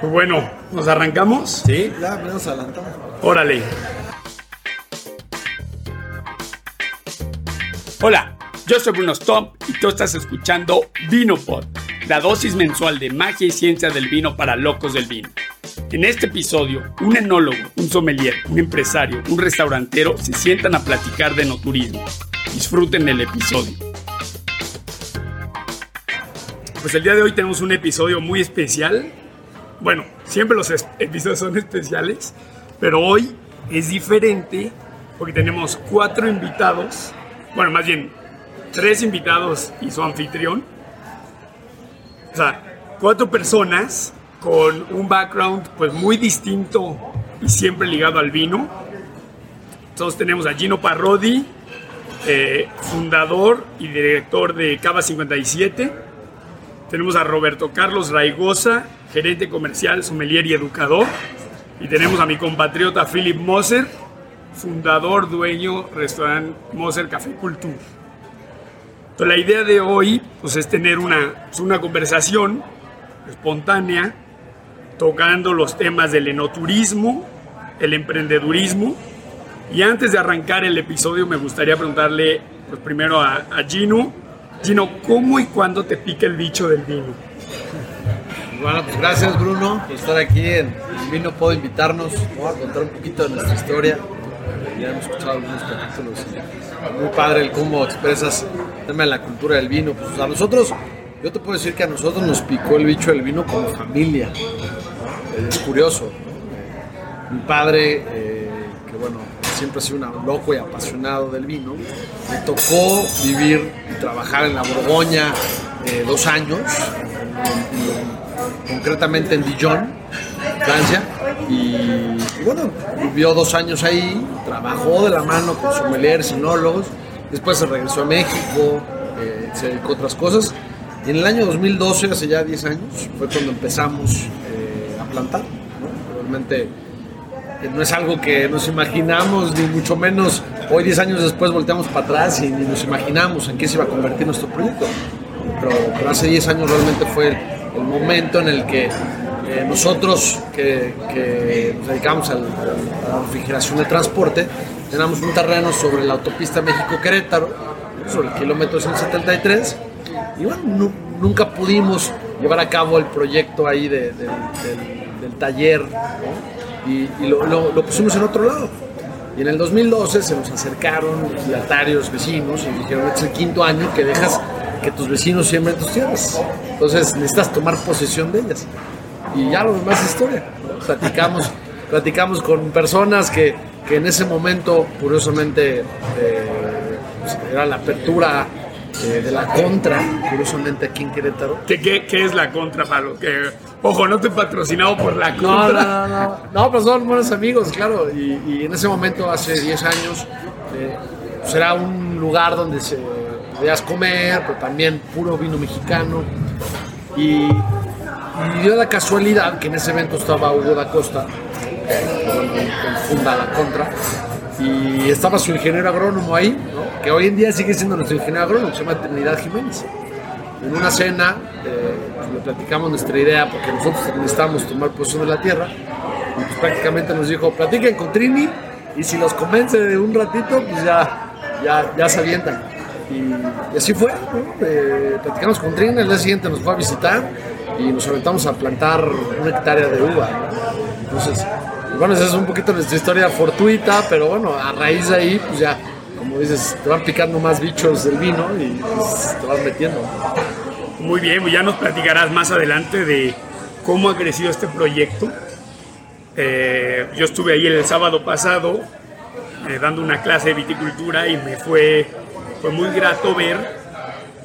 Pues bueno, ¿nos arrancamos? Sí, ya nos adelantamos. Órale. Hola, yo soy Bruno Stomp y tú estás escuchando VinoPod, la dosis mensual de magia y ciencia del vino para locos del vino. En este episodio, un enólogo, un sommelier, un empresario, un restaurantero se sientan a platicar de no turismo. Disfruten el episodio. Pues el día de hoy tenemos un episodio muy especial. Bueno, siempre los episodios son especiales, pero hoy es diferente porque tenemos cuatro invitados, bueno, más bien tres invitados y su anfitrión. O sea, cuatro personas con un background pues muy distinto y siempre ligado al vino. Entonces tenemos a Gino Parrodi, eh, fundador y director de Cava 57. Tenemos a Roberto Carlos Raigosa, gerente comercial, sommelier y educador. Y tenemos a mi compatriota Philip Moser, fundador, dueño, restaurante Moser Café Cultura. Entonces, la idea de hoy pues, es tener una, pues, una conversación espontánea tocando los temas del enoturismo, el emprendedurismo. Y antes de arrancar el episodio me gustaría preguntarle pues, primero a, Gino, Gino, ¿cómo y cuándo te pica el bicho del vino? Bueno, pues gracias Bruno por estar aquí en Vino Puedo invitarnos a contar un poquito de nuestra historia. Ya hemos escuchado algunos capítulos. Muy padre el cómo expresas el tema de la cultura del vino. Pues a nosotros, yo te puedo decir que a nosotros nos picó el bicho del vino como familia es curioso. Mi padre, eh, que bueno, siempre ha sido un loco y apasionado del vino, me tocó vivir y trabajar en la Borgoña eh, dos años, concretamente en Dijon, Francia, y, bueno, vivió dos años ahí, trabajó de la mano con sommeliers, sinólogos, después se regresó a México, eh, se dedicó a otras cosas, y en el año 2012, hace ya 10 años, fue cuando empezamos plantar. Realmente eh, no es algo que nos imaginamos, ni mucho menos hoy 10 años después volteamos para atrás y ni nos imaginamos en qué se iba a convertir nuestro proyecto. Pero, hace 10 años realmente fue momento en el que eh, nosotros que, nos dedicamos a la refrigeración de transporte, teníamos un terreno sobre la autopista México-Querétaro, sobre el kilómetro 173, y bueno, nunca pudimos llevar a cabo el proyecto ahí del taller y, lo, pusimos en otro lado. Y en el 2012 se nos acercaron legislatarios, vecinos, y dijeron, este es el quinto año que dejas que tus vecinos siembren tus tierras. Entonces necesitas tomar posesión de ellas. Y ya lo demás es historia. Platicamos, platicamos con personas que, que, en ese momento, curiosamente, eh, pues, era la apertura eh, de la contra, curiosamente aquí en Querétaro. ¿Qué, qué, qué es la contra, Pablo? Que, ojo, no estoy patrocinado por la contra. No, no, no, no, pero son buenos amigos, claro. Y, en ese momento, hace 10 años, eh, pues era un lugar donde se podías comer, pero también puro vino mexicano. Y, dio la casualidad que en ese evento estaba Hugo da Costa, funda la contra y estaba su ingeniero agrónomo ahí, que hoy en día sigue siendo nuestro ingeniero agrónomo, se llama Trinidad Jiménez. En una cena eh, pues, le platicamos nuestra idea porque nosotros necesitábamos tomar posesión de la tierra y pues, prácticamente nos dijo, platiquen con Trini y si los convence de un ratito, pues ya, ya, ya se avientan. Y, así fue, eh, platicamos con Trini, el día siguiente nos fue a visitar y nos aventamos a plantar una hectárea de uva. Entonces, bueno, esa es un poquito nuestra historia fortuita, pero bueno, a raíz de ahí, pues ya, como dices, te van picando más bichos del vino y pues, te vas metiendo. Muy bien, pues ya nos platicarás más adelante de cómo ha crecido este proyecto. Eh, yo estuve ahí el sábado pasado eh, dando una clase de viticultura y me fue, fue muy grato ver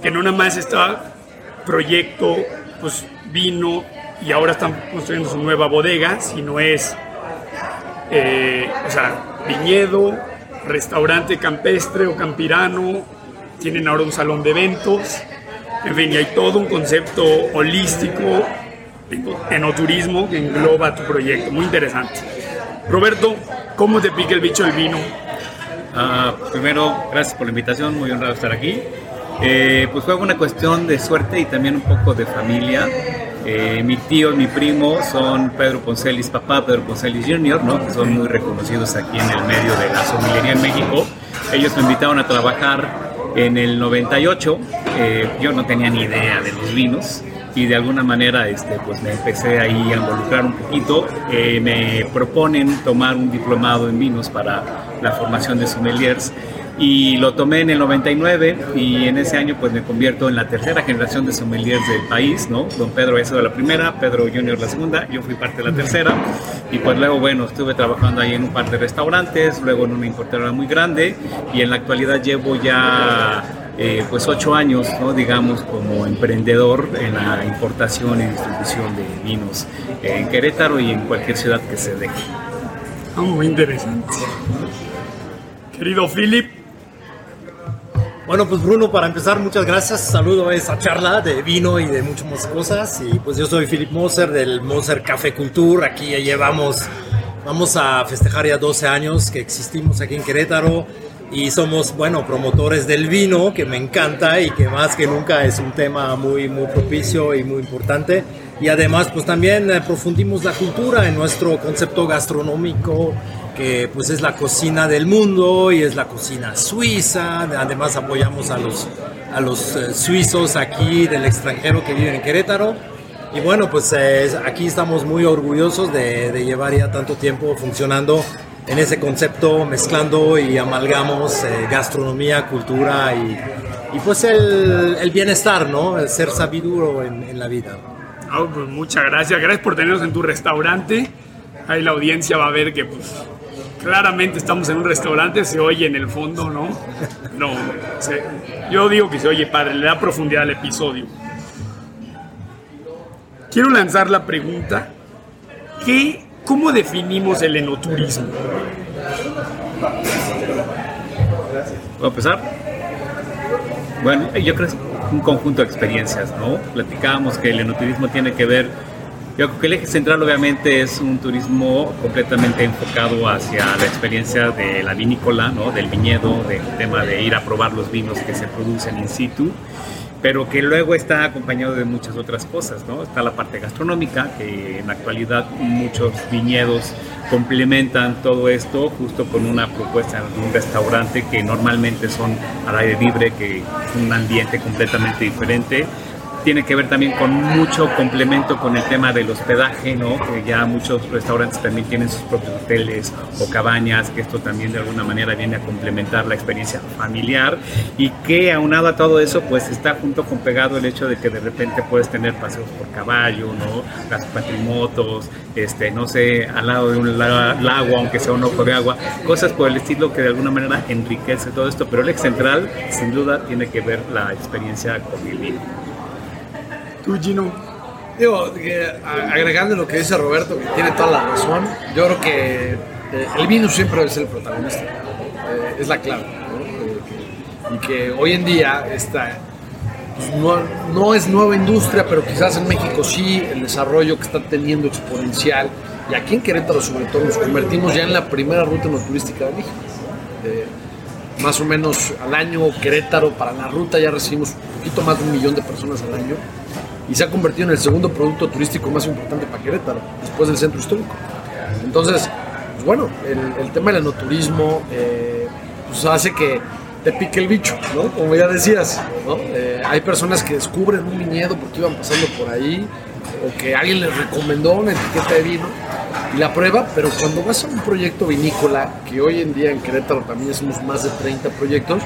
que no nada más está proyecto, pues vino y ahora están construyendo su nueva bodega, sino es eh, o sea, viñedo, restaurante campestre o campirano, tienen ahora un salón de eventos, en fin, y hay todo un concepto holístico, enoturismo que engloba tu proyecto, muy interesante. Roberto, ¿cómo te pica el bicho del vino? Ah, primero, gracias por la invitación, muy honrado estar aquí. Eh, pues fue una cuestión de suerte y también un poco de familia. Eh, mi tío y mi primo son Pedro Poncelis papá, Pedro Poncelis Jr., ¿no? que son muy reconocidos aquí en el medio de la somelería en México. Ellos me invitaron a trabajar en el 98. Eh, yo no tenía ni idea de los vinos y de alguna manera este, pues me empecé ahí a involucrar un poquito. Eh, me proponen tomar un diplomado en vinos para la formación de sommeliers y lo tomé en el 99 y en ese año pues me convierto en la tercera generación de sommeliers del país, ¿no? Don Pedro había sido la primera, Pedro Junior la segunda, yo fui parte de la tercera y pues luego bueno, estuve trabajando ahí en un par de restaurantes, luego en una importadora muy grande y en la actualidad llevo ya eh, pues ocho años, ¿no? digamos, como emprendedor en la importación y distribución de vinos en Querétaro y en cualquier ciudad que se deje. Ah, muy interesante. Querido Philip, bueno, pues Bruno, para empezar, muchas gracias. Saludo a esa charla de vino y de muchas más cosas. Y pues yo soy Philip Moser del Moser Café Culture. Aquí ya llevamos, vamos a festejar ya 12 años que existimos aquí en Querétaro. Y somos, bueno, promotores del vino, que me encanta y que más que nunca es un tema muy, muy propicio y muy importante. Y además, pues también eh, profundimos la cultura en nuestro concepto gastronómico que pues es la cocina del mundo y es la cocina suiza. Además apoyamos a los, a los eh, suizos aquí del extranjero que viven en Querétaro. Y bueno, pues eh, aquí estamos muy orgullosos de, llevar ya tanto tiempo funcionando en ese concepto, mezclando y amalgamos eh, gastronomía, cultura y, y pues el, el, bienestar, ¿no? El ser sabiduro en, en la vida. Oh, pues muchas gracias, gracias por tenernos en tu restaurante. Ahí la audiencia va a ver que pues, claramente estamos en un restaurante, se oye en el fondo, ¿no? No, yo digo que se oye padre, le da profundidad al episodio. Quiero lanzar la pregunta, ¿qué, ¿cómo definimos el enoturismo? ¿Puedo empezar? Bueno, yo creo que es un conjunto de experiencias, ¿no? Platicábamos que el enoturismo tiene que ver yo creo que el eje central obviamente es un turismo completamente enfocado hacia la experiencia de la vinícola, ¿no? del viñedo, del tema de ir a probar los vinos que se producen in situ pero que luego está acompañado de muchas otras cosas, ¿no? Está la parte gastronómica, que en la actualidad muchos viñedos complementan todo esto justo con una propuesta de un restaurante que normalmente son al aire libre, que un ambiente completamente diferente tiene que ver también con mucho complemento con el tema del hospedaje, ¿no? Que ya muchos restaurantes también tienen sus propios hoteles o cabañas, que esto también de alguna manera viene a complementar la experiencia familiar y que aunado a todo eso, pues está junto con pegado el hecho de que de repente puedes tener paseos por caballo. Las patrimotos, este, no sé, al lado de un lago, aunque sea un ojo de agua, cosas por el estilo que de alguna manera enriquece todo esto, pero el ex central, sin duda, tiene que ver la experiencia con el vino. ¿Tú, Gino? Digo, agregando lo que dice Roberto, que tiene toda la razón, yo creo que eh, el vino siempre debe ser el protagonista. Eh, es la clave. ¿no? y que hoy en día está, pues, no, no, es nueva industria, pero quizás en México sí, el desarrollo que está teniendo exponencial. Y aquí en Querétaro, sobre todo, nos convertimos ya en la primera ruta no turística de México. más o menos al año, Querétaro, para la ruta ya recibimos un poquito más de un millón de personas al año y se ha convertido en el segundo producto turístico más importante para Querétaro, después del centro histórico. Entonces, pues bueno, el, tema del enoturismo eh, pues hace que te pique el bicho, ¿no? Como ya decías, ¿no? Eh, hay personas que descubren un viñedo porque iban pasando por ahí o que alguien les recomendó una etiqueta de vino y la prueba, pero cuando vas a un proyecto vinícola, que hoy en día en Querétaro también hacemos más de 30 proyectos,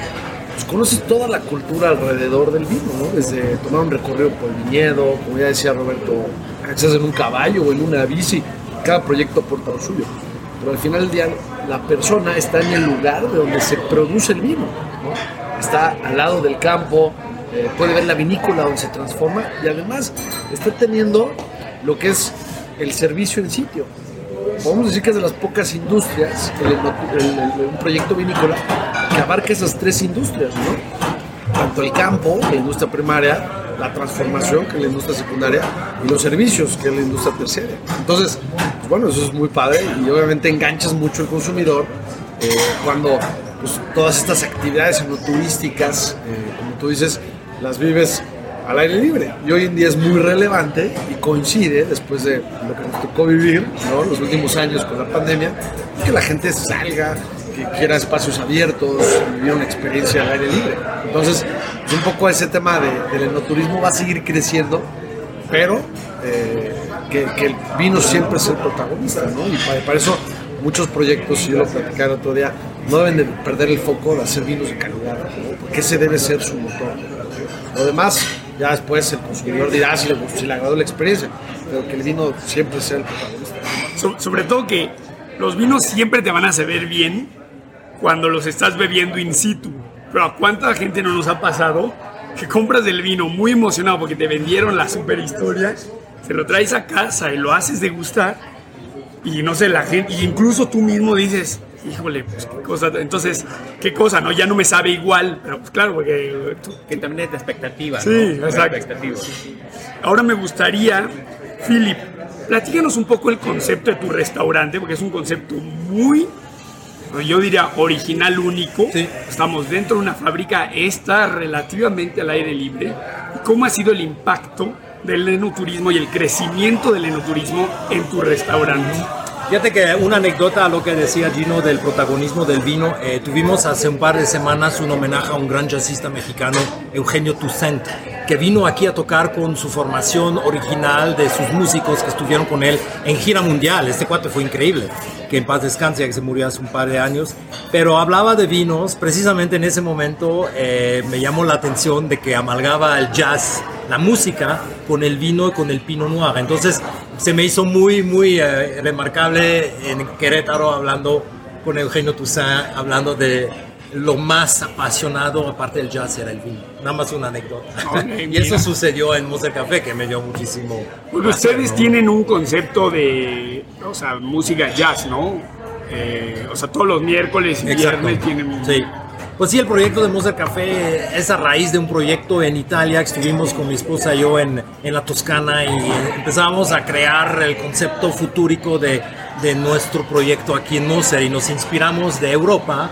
pues conoces toda la cultura alrededor del vino, ¿no? Desde tomar un recorrido por el viñedo, como ya decía Roberto, estás en un caballo o en una bici, cada proyecto aporta lo suyo. Pero al final del día la persona está en el lugar de donde se produce el vino, ¿no? Está al lado del campo, eh, puede ver la vinícola donde se transforma y además está teniendo lo que es el servicio en sitio. Podemos decir que es de las pocas industrias, un proyecto vinícola, que abarca esas tres industrias, ¿no? Tanto el campo, la industria primaria, la transformación, que es la industria secundaria, y los servicios, que es la industria terciaria. Entonces, pues bueno, eso es muy padre y obviamente enganchas mucho al consumidor eh, cuando pues, todas estas actividades enoturísticas, eh, como tú dices, las vives al aire libre. Y hoy en día es muy relevante y coincide después de lo que nos tocó vivir, ¿no? Los últimos años con la pandemia, que la gente salga, que quiera espacios abiertos, vivir una experiencia al aire libre. Entonces, un poco ese tema de, del enoturismo va a seguir creciendo, pero eh, que, que el vino siempre es el protagonista, ¿no? Y para, eso muchos proyectos, si yo lo platicara otro día, no deben de perder el foco de hacer vinos de calidad, porque ese debe ser su motor. Lo demás, ya después el consumidor dirá si le, si le agradó la experiencia, pero que el vino siempre sea el protagonista. So- sobre todo que los vinos siempre te van a saber bien cuando los estás bebiendo in situ. Pero a cuánta gente no nos ha pasado que compras el vino muy emocionado porque te vendieron la super historia, se lo traes a casa y lo haces degustar y no sé, la gente, y incluso tú mismo dices, híjole, pues qué cosa, entonces, qué cosa, ¿no? Ya no me sabe igual, pero pues claro, porque tú- Que también es de expectativa. Sí, ¿no? exacto. Expectativa. Ahora me gustaría, Philip, platícanos un poco el concepto de tu restaurante, porque es un concepto muy, yo diría, original, único. Sí. Estamos dentro de una fábrica, está relativamente al aire libre. ¿Cómo ha sido el impacto del enoturismo y el crecimiento del enoturismo en tu restaurante? Fíjate que una anécdota a lo que decía Gino del protagonismo del vino. eh, tuvimos hace un par de semanas un homenaje a un gran jazzista mexicano, Eugenio Toussaint, que vino aquí a tocar con su formación original de sus músicos que estuvieron con él en gira mundial. Este cuate fue increíble, que en paz descanse, que se murió hace un par de años. Pero hablaba de vinos, precisamente en ese momento eh, me llamó la atención de que amalgaba el jazz, la música, con el vino y con el Pinot Noir. Entonces se me hizo muy, muy eh, remarcable en Querétaro hablando con Eugenio Toussaint, hablando de lo más apasionado, aparte del jazz, era el vino. Nada más una anécdota. Ok, y eso sucedió en Mose Café, que me dio muchísimo. Porque placer, ustedes ¿no? tienen un concepto de, o sea, música jazz, ¿no? Eh, o sea, todos los miércoles y Exacto. viernes tienen... Sí. Pues sí, el proyecto de Mozart Café es a raíz de un proyecto en Italia que estuvimos con mi esposa y yo en, en la Toscana y empezamos a crear el concepto futúrico de, de nuestro proyecto aquí en Moser y nos inspiramos de Europa,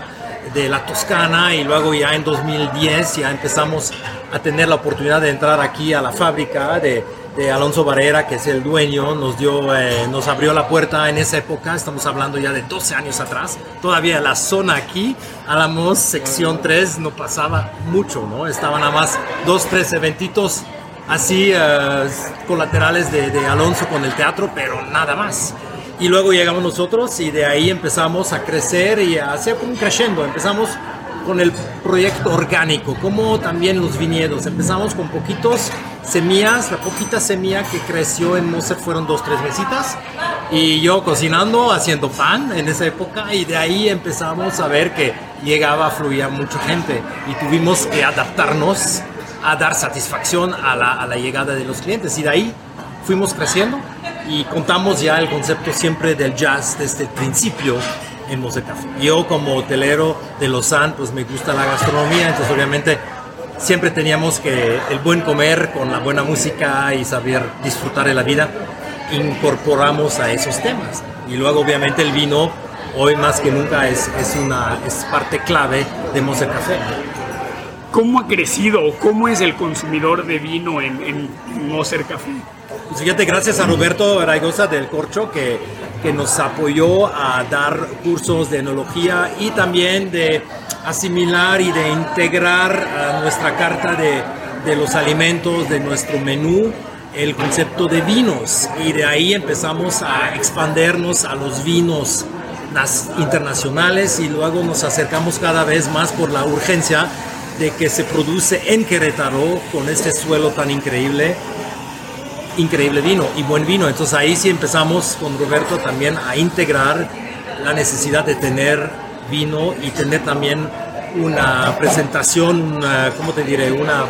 de la Toscana y luego ya en 2010 ya empezamos a tener la oportunidad de entrar aquí a la fábrica de, Alonso Barrera, que es el dueño, nos dio, eh, nos abrió la puerta en esa época, estamos hablando ya de 12 años atrás, todavía la zona aquí, Álamos, sección 3, no pasaba mucho, ¿no? Estaban nada más dos, tres eventitos así eh, colaterales de Alonso con el teatro, pero nada más. Y luego llegamos nosotros y de ahí empezamos a crecer y a hacer como creciendo. Empezamos con el proyecto orgánico, como también los viñedos. Empezamos con poquitos semillas, la poquita semilla que creció en Moser fueron dos, tres mesitas. Y yo cocinando, haciendo pan en esa época y de ahí empezamos a ver que llegaba, fluía mucha gente y tuvimos que adaptarnos a dar satisfacción a la, a la llegada de los clientes. Y de ahí fuimos creciendo y contamos ya el concepto siempre del jazz desde el principio en Mose Café. Yo como hotelero de Lausanne, pues me gusta la gastronomía, entonces obviamente siempre teníamos que el buen comer con la buena música y saber disfrutar de la vida, incorporamos a esos temas. Y luego obviamente el vino, hoy más que nunca, es, es, una, es parte clave de Mose Café. ¿Cómo ha crecido o cómo es el consumidor de vino en, en Moser Café? Pues fíjate, gracias a Roberto Raigosa del Corcho que, que nos apoyó a dar cursos de enología y también de asimilar y de integrar a nuestra carta de, de los alimentos, de nuestro menú, el concepto de vinos. Y de ahí empezamos a expandernos a los vinos internacionales y luego nos acercamos cada vez más por la urgencia de que se produce en Querétaro con este suelo tan increíble increíble vino y buen vino. Entonces ahí sí empezamos con Roberto también a integrar la necesidad de tener vino y tener también una presentación, una, ¿cómo te diré? Una,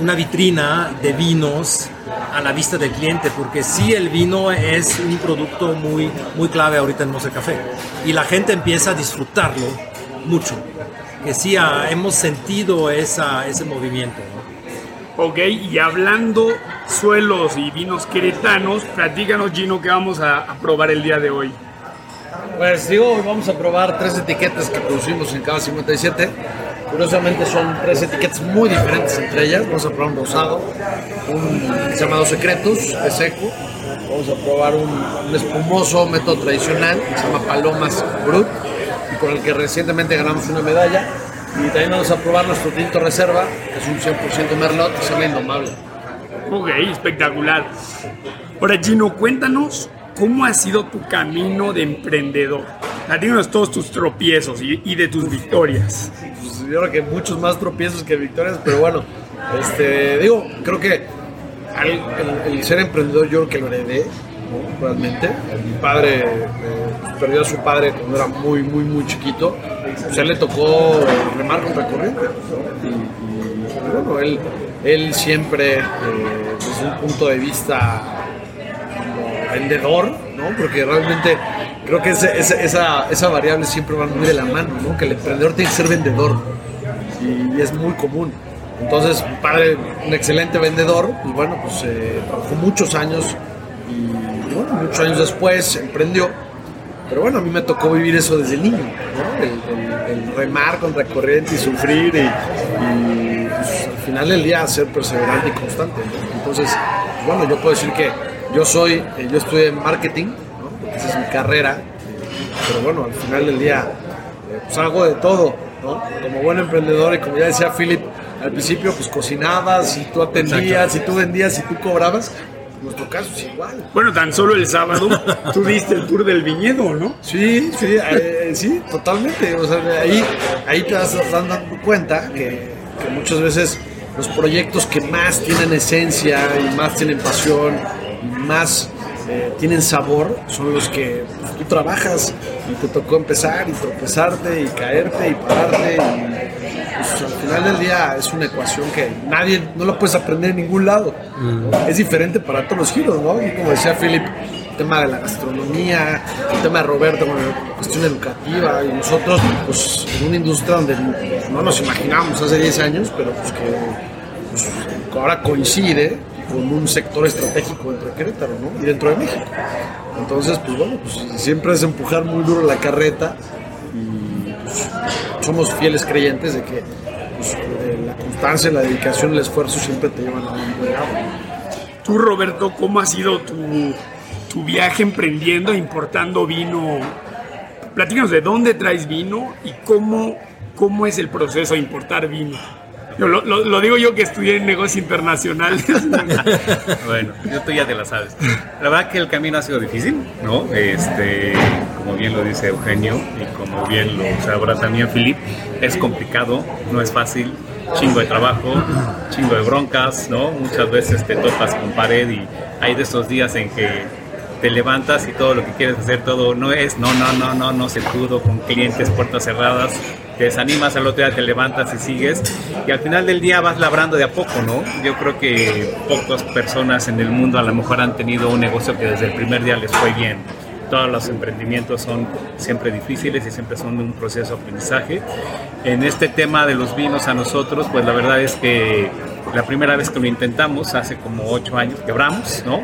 una vitrina de vinos a la vista del cliente, porque sí el vino es un producto muy, muy clave ahorita en Mose Café y la gente empieza a disfrutarlo mucho, que sí ah, hemos sentido esa, ese movimiento. ¿no? Ok, y hablando suelos y vinos queretanos, platícanos Gino que vamos a, probar el día de hoy. Pues digo, vamos a probar tres etiquetas que producimos en Cava 57. Curiosamente son tres etiquetas muy diferentes entre ellas. Vamos a probar un rosado, un que se llama Dos Secretos, de seco. Vamos a probar un, un espumoso método tradicional que se llama Palomas Brut y con el que recientemente ganamos una medalla. Y también vamos a probar nuestro tinto reserva, que es un 100% merlot, que se llama Indomable. Ok, espectacular. Ahora, Gino, cuéntanos cómo ha sido tu camino de emprendedor. Platícanos todos tus tropiezos y, de tus victorias. Pues, yo creo que muchos más tropiezos que victorias, pero bueno, este, digo, creo que el, ser emprendedor yo creo que lo heredé, ¿no? realmente. Mi padre eh, perdió a su padre cuando era muy, muy, muy chiquito. Pues él le tocó remar contra corriente. y bueno, él, él siempre, eh, desde un punto de vista como vendedor, ¿no? Porque realmente creo que esa, esa variable siempre va muy de la mano, ¿no? Que el emprendedor tiene que ser vendedor y, es muy común. Entonces, mi padre, un excelente vendedor, pues bueno, pues eh, trabajó muchos años y bueno, muchos años después emprendió. Pero bueno, a mí me tocó vivir eso desde niño, ¿no? El, remar contra corriente y sufrir y, pues, al final del día ser perseverante y constante. ¿no? Entonces, bueno, yo puedo decir que yo soy, eh, yo estudié marketing, ¿no? Porque esa es mi carrera, eh, pero bueno, al final del día, eh, pues hago de todo, ¿no? Como buen emprendedor y como ya decía Philip, al principio pues cocinabas y tú atendías y tú vendías y tú cobrabas. En nuestro caso es igual. Bueno, tan solo el sábado tú diste el tour del viñedo, ¿no? Sí, sí, eh, sí, totalmente. O sea, ahí, ahí te vas dando cuenta que, que muchas veces los proyectos que más tienen esencia y más tienen pasión y más eh, tienen sabor son los que pues, tú trabajas y te tocó empezar y tropezarte y caerte y pararte y pues, al final del día es una ecuación que nadie, no lo puedes aprender en ningún lado. Es diferente para todos los giros, ¿no? Y como decía Philip, tema de la gastronomía, el tema de Roberto con la cuestión educativa y nosotros, pues en una industria donde no nos imaginábamos hace 10 años, pero pues que pues, ahora coincide con un sector estratégico dentro de Querétaro, ¿no? Y dentro de México. Entonces, pues bueno, pues siempre es empujar muy duro la carreta y pues, somos fieles creyentes de que pues, eh, la constancia, la dedicación, el esfuerzo siempre te llevan a un buen lado. Tú, Roberto, ¿cómo ha sido tu, tu viaje emprendiendo, importando vino? Platícanos de dónde traes vino y cómo, cómo es el proceso de importar vino. Yo lo, lo- lo digo yo que estudié en negocios internacionales. Bueno, yo tú ya te la sabes. La verdad que el camino ha sido difícil, ¿no? Este, como bien lo dice Eugenio y como bien lo sabrá también Filip, es complicado, no es fácil, chingo de trabajo, chingo de broncas, ¿no? Muchas veces te topas con pared y hay de esos días en que te levantas y todo lo que quieres hacer, todo no es, no, no, no, no, no se pudo, con clientes, puertas cerradas, te desanimas, al otro día te levantas y sigues, y al final del día vas labrando de a poco, ¿no? Yo creo que pocas personas en el mundo a lo mejor han tenido un negocio que desde el primer día les fue bien. Todos los emprendimientos son siempre difíciles y siempre son un proceso de aprendizaje. En este tema de los vinos a nosotros, pues la verdad es que la primera vez que lo intentamos, hace como ocho años, quebramos, ¿no?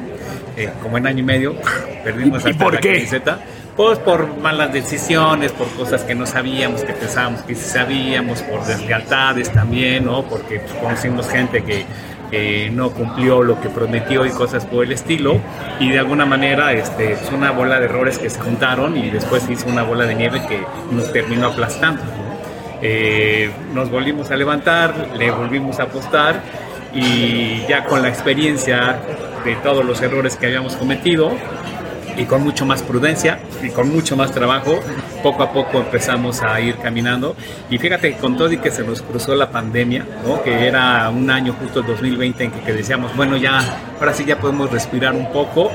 Eh, como en año y medio, perdimos ¿Y hasta por la qué? camiseta. Pues por malas decisiones, por cosas que no sabíamos, que pensábamos que sí sabíamos, por deslealtades también, ¿no? Porque pues, conocimos gente que, que no cumplió lo que prometió y cosas por el estilo. Y de alguna manera este, es una bola de errores que se juntaron y después hizo una bola de nieve que nos terminó aplastando. Eh, nos volvimos a levantar, le volvimos a apostar y ya con la experiencia de todos los errores que habíamos cometido, y con mucho más prudencia y con mucho más trabajo, poco a poco empezamos a ir caminando. Y fíjate, con todo y que se nos cruzó la pandemia, ¿no? que era un año justo el 2020 en que, que decíamos, bueno, ya, ahora sí ya podemos respirar un poco.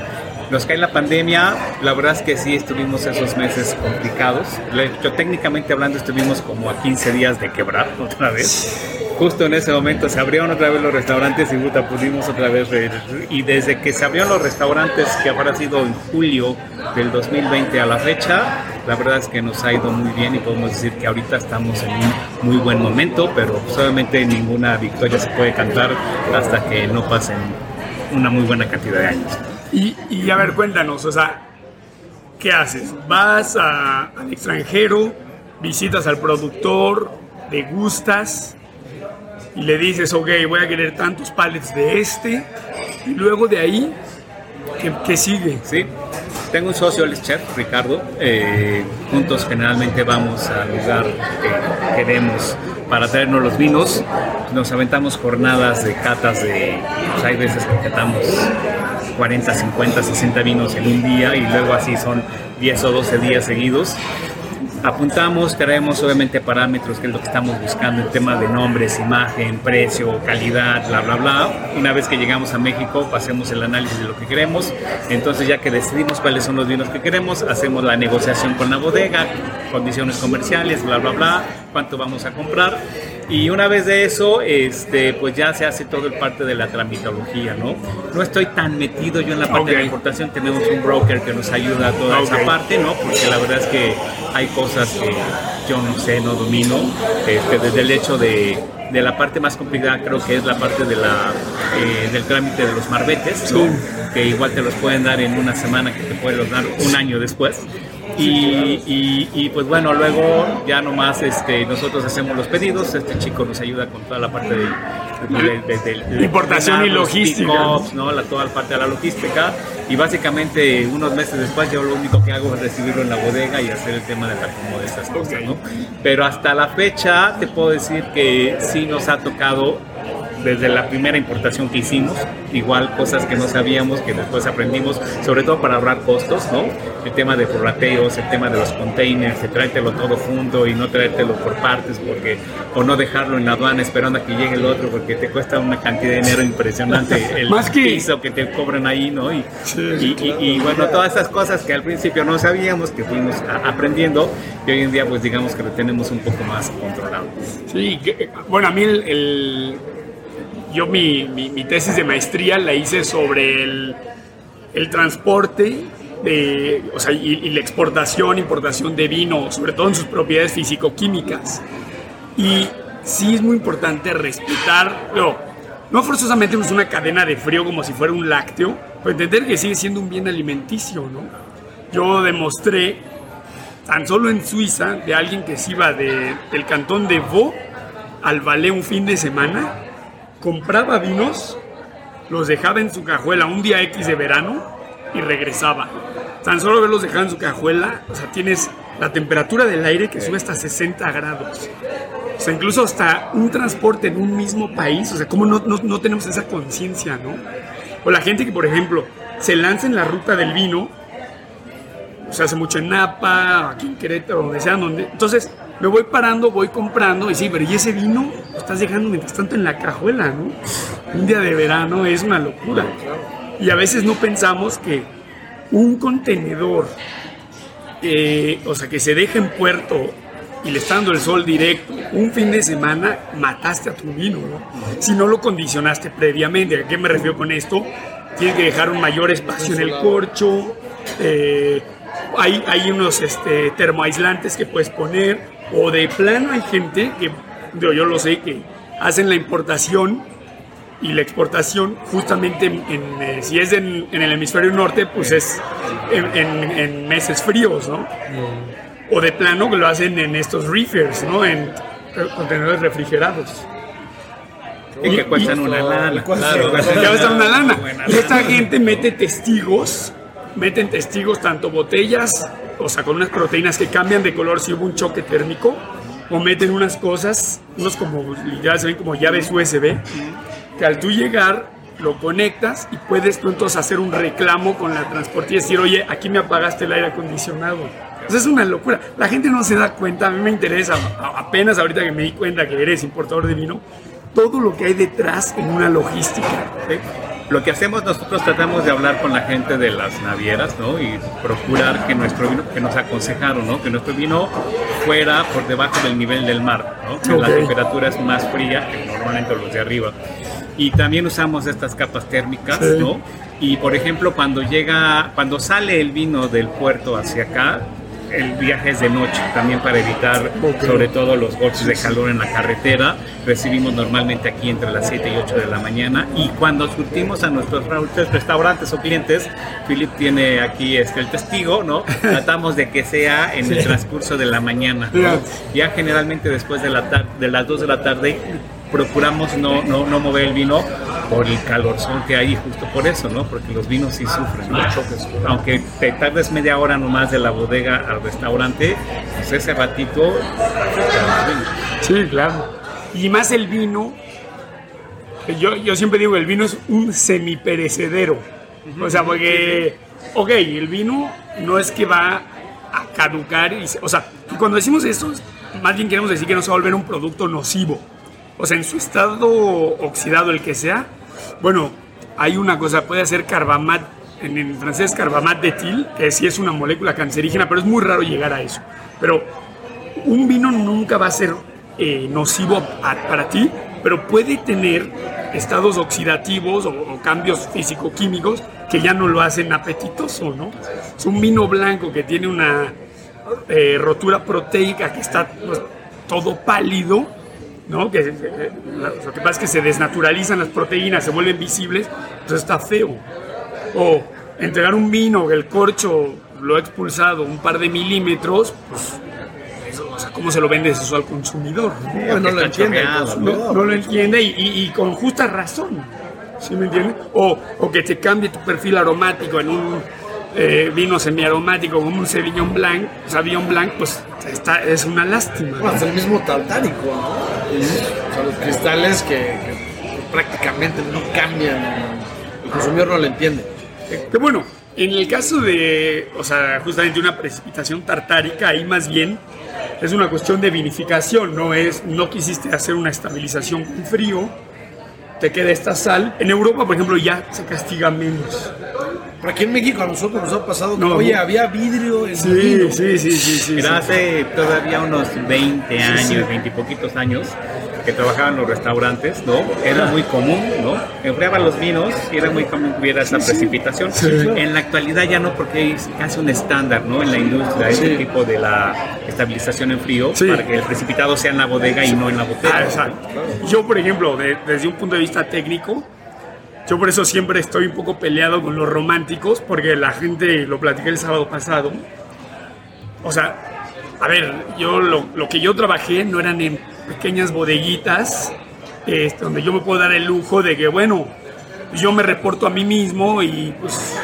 Nos cae la pandemia, la verdad es que sí estuvimos esos meses complicados. Hecho, técnicamente hablando, estuvimos como a 15 días de quebrar otra vez justo en ese momento se abrieron otra vez los restaurantes y puta, pudimos otra vez re- y desde que se abrieron los restaurantes que habrá sido en julio del 2020 a la fecha la verdad es que nos ha ido muy bien y podemos decir que ahorita estamos en un muy buen momento pero obviamente ninguna victoria se puede cantar hasta que no pasen una muy buena cantidad de años Y, y a ver, cuéntanos, o sea, ¿qué haces? ¿Vas a- al extranjero? ¿Visitas al productor? degustas y le dices, ok, voy a querer tantos palets de este, y luego de ahí, ¿qué, qué sigue? Sí, tengo un socio, el chef Ricardo. eh, juntos generalmente vamos al lugar que queremos para traernos los vinos. Nos aventamos jornadas de catas de. pues, hay veces que catamos 40, 50, 60 vinos en un día y luego así son 10 o 12 días seguidos. Apuntamos, traemos obviamente parámetros, que es lo que estamos buscando en tema de nombres, imagen, precio, calidad, bla, bla, bla. Una vez que llegamos a México, hacemos el análisis de lo que queremos. Entonces, ya que decidimos cuáles son los vinos que queremos, hacemos la negociación con la bodega, condiciones comerciales, bla, bla, bla, cuánto vamos a comprar. Y una vez de eso, este, pues ya se hace todo el parte de la tramitología, ¿no? No estoy tan metido yo en la parte de la importación, tenemos un broker que nos ayuda a toda esa parte, ¿no? Porque la verdad es que hay cosas que yo no sé, no domino, este, desde el hecho de, de la parte más complicada creo que es la parte de la, eh, del trámite de los marbetes, ¿no? que igual te los pueden dar en una semana, que te pueden los dar un año después. Y, y- y, pues bueno, luego ya nomás este, nosotros hacemos los pedidos, este chico nos ayuda con toda la parte de- Importación y logística. ¿no? La, toda la parte de la logística y básicamente unos meses después yo lo único que hago es recibirlo en la bodega y hacer el tema de la acomodo de esas cosas. ¿no? Pero hasta la fecha te puedo decir que sí nos ha tocado desde la primera importación que hicimos, igual cosas que no sabíamos, que después aprendimos, sobre todo para ahorrar costos, ¿no? El tema de forrateos, el tema de los containers, de traértelo todo junto y no traértelo por partes, porque, o no dejarlo en la aduana esperando a que llegue el otro, porque te cuesta una cantidad de dinero impresionante el Más que- piso que te cobran ahí, ¿no? Y, y, y- y, bueno, todas esas cosas que al principio no sabíamos, que fuimos aprendiendo, y hoy en día pues digamos que lo tenemos un poco más controlado. Sí, que- bueno, a mí el, el- yo mi, mi- mi tesis de maestría la hice sobre el, el transporte de, o sea, y, y la exportación, importación de vino, sobre todo en sus propiedades físico-químicas. Y sí es muy importante respetar, no, no forzosamente es una cadena de frío como si fuera un lácteo, pero entender que sigue siendo un bien alimenticio, ¿no? Yo demostré tan solo en Suiza, de alguien que se iba de- del cantón de Vaud al Valais un fin de semana, compraba vinos, los dejaba en su cajuela un día X de verano y regresaba. Tan solo verlos dejar en su cajuela, o sea, tienes la temperatura del aire que sube hasta 60 grados. O sea, incluso hasta un transporte en un mismo país, o sea, ¿cómo no, no, no tenemos esa conciencia, no? O la gente que, por ejemplo, se lanza en la ruta del vino, se hace mucho en Napa, aquí en Querétaro, donde sea, donde. Entonces, me voy parando, voy comprando, y sí, pero ¿y ese vino? Lo estás dejando mientras tanto en la cajuela, ¿no? Un día de verano es una locura. Y a veces no pensamos que un contenedor, eh, o sea, que se deja en puerto y le está dando el sol directo, un fin de semana mataste a tu vino, ¿no? Si no lo condicionaste previamente. ¿A qué me refiero con esto? Tienes que dejar un mayor espacio en el corcho, eh, hay, hay unos este, termoaislantes que puedes poner, o de plano hay gente que, yo lo sé, que hacen la importación y la exportación justamente en, en, eh, si es en, en el hemisferio norte, pues es en, en- en meses fríos, ¿no? O de plano que lo hacen en estos reefers, ¿no? En contenedores refrigerados. Y que cuestan y- una lana. Claro. a estar una lana. Y esta gente mete testigos, meten testigos tanto botellas, o sea, con unas proteínas que cambian de color si hubo un choque térmico, o meten unas cosas, unos como, ya se ven como llaves USB, que al tú llegar lo conectas y puedes tú entonces hacer un reclamo con la transporte y decir, oye, aquí me apagaste el aire acondicionado. Eso es una locura. La gente no se da cuenta, a mí me interesa, apenas ahorita que me di cuenta que eres importador de vino, todo lo que hay detrás en una logística. ¿sí? Lo que hacemos nosotros tratamos de hablar con la gente de las navieras, ¿no? Y procurar que nuestro vino, que nos aconsejaron, ¿no? Que nuestro vino fuera por debajo del nivel del mar, ¿no? Que la temperatura es más fría que normalmente los de arriba. Y también usamos estas capas térmicas, Sí. ¿no? Y por ejemplo, cuando llega, cuando sale el vino del puerto hacia acá, el viaje es de noche, también para evitar sobre todo los golpes de calor en la carretera. Recibimos normalmente aquí entre las 7 y 8 de la mañana y cuando surtimos a nuestros restaurantes o clientes, Philip tiene aquí este, el testigo, ¿no? Tratamos de que sea en el transcurso de la mañana. Ya generalmente después de, la de las 2 de la tarde procuramos no, no, no mover el vino por el calorzón que hay justo por eso, ¿no? Porque los vinos sí sufren, ¿no? Aunque te tardes media hora nomás de la bodega al restaurante, pues ese ratito Sí, claro. Y más el vino, yo, yo siempre digo, el vino es un semiperecedero. O sea, porque, ok, el vino no es que va a caducar, y, o sea, cuando decimos esto, más bien queremos decir que no se va a volver un producto nocivo. O sea, en su estado oxidado, el que sea, bueno, hay una cosa, puede ser carbamat, en, francés carbamat de til, que sí es una molécula cancerígena, pero es muy raro llegar a eso. Pero un vino nunca va a ser eh, nocivo para ti, pero puede tener estados oxidativos o, cambios físico-químicos que ya no lo hacen apetitoso, ¿no? Es un vino blanco que tiene una eh, rotura proteica que está pues, todo pálido ¿no? Que, eh, lo que pasa es que se desnaturalizan las proteínas, se vuelven visibles, entonces está feo. O entregar un vino, el corcho lo ha expulsado un par de milímetros, pues, o sea, ¿cómo se lo vendes eso al consumidor? No, no, lo entiende. No, lo entiende y, con justa razón, ¿sí me entiendes? O, o que te cambie tu perfil aromático en un eh, vino semiaromático como un Sauvignon Blanc, Sauvignon Blanc, pues está, es una lástima. Bueno, es el mismo tartárico, ¿no? O sea, los cristales que, prácticamente no cambian, el consumidor no lo entiende. Que bueno, en el caso de, o sea, justamente una precipitación tartárica, ahí más bien es una cuestión de vinificación, no es, no quisiste hacer una estabilización con frío, te queda esta sal. En Europa, por ejemplo, ya se castiga menos. Pero aquí en México a nosotros nos ha pasado que, oye, había vidrio en sí, vino. Sí, sí, sí, sí. Pero hace todavía unos 20 años, 20 y poquitos años, que trabajaban en los restaurantes, ¿no? Era muy común, ¿no? Enfriaban los vinos y era muy común que hubiera esa precipitación. En la actualidad ya no, porque es casi un estándar, ¿no? En la industria, ese tipo de la estabilización en frío, para que el precipitado sea en la bodega y no en la botella. Ah, exacto. Yo, por ejemplo, desde un punto de vista técnico, yo por eso siempre estoy un poco peleado con los románticos, porque la gente, lo platiqué el sábado pasado, o sea, a ver, yo lo, lo que yo trabajé no eran en pequeñas bodeguitas este, donde yo me puedo dar el lujo de que, bueno, yo me reporto a mí mismo y pues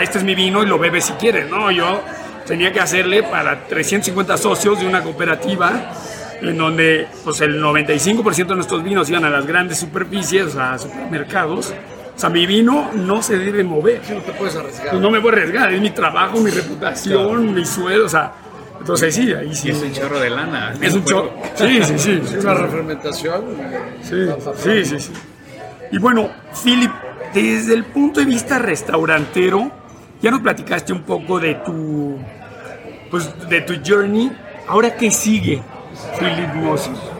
este es mi vino y lo bebe si quieres, ¿no? Yo tenía que hacerle para 350 socios de una cooperativa en donde pues el 95% de nuestros vinos iban a las grandes superficies, a supermercados. O sea, mi vino no se debe mover. No te puedes arriesgar. no me voy a arriesgar, es mi trabajo, mi reputación, mi sueldo, o sea, entonces sí, ahí sí. Es un chorro de lana. Es un chorro. Sí, sí, sí. Es una refermentación. Sí, sí, sí, sí. Y bueno, Philip, desde el punto de vista restaurantero, ya nos platicaste un poco de tu, pues, de tu journey. Ahora, ¿qué sigue?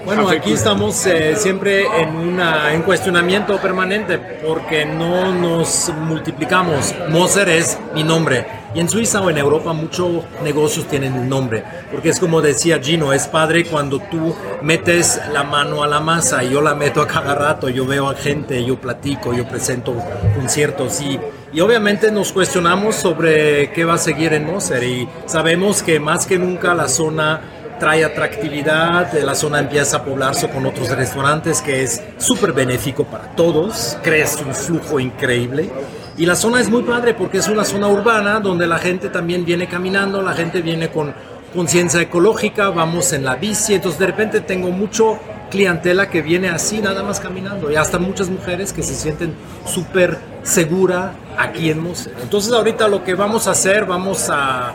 Bueno, aquí estamos eh, siempre en, una, en cuestionamiento permanente porque no nos multiplicamos. Moser es mi nombre. Y en Suiza o en Europa muchos negocios tienen un nombre. Porque es como decía Gino, es padre cuando tú metes la mano a la masa. y Yo la meto a cada rato, yo veo a gente, yo platico, yo presento conciertos y, y obviamente nos cuestionamos sobre qué va a seguir en Moser. Y sabemos que más que nunca la zona trae atractividad, la zona empieza a poblarse con otros restaurantes que es súper benéfico para todos, crees un flujo increíble. Y la zona es muy padre porque es una zona urbana donde la gente también viene caminando, la gente viene con conciencia ecológica, vamos en la bici, entonces de repente tengo mucho clientela que viene así nada más caminando y hasta muchas mujeres que se sienten súper segura aquí en Mose. Entonces ahorita lo que vamos a hacer, vamos a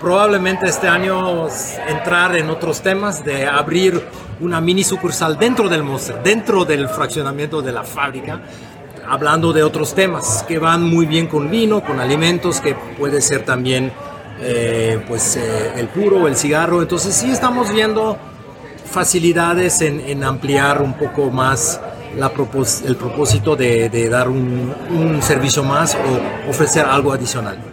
probablemente este año entrar en otros temas de abrir una mini sucursal dentro del Monster, dentro del fraccionamiento de la fábrica, hablando de otros temas que van muy bien con vino, con alimentos, que puede ser también eh, pues eh, el puro, el cigarro. Entonces sí estamos viendo facilidades en, ampliar un poco más la el propósito de, dar un, un servicio más o ofrecer algo adicional.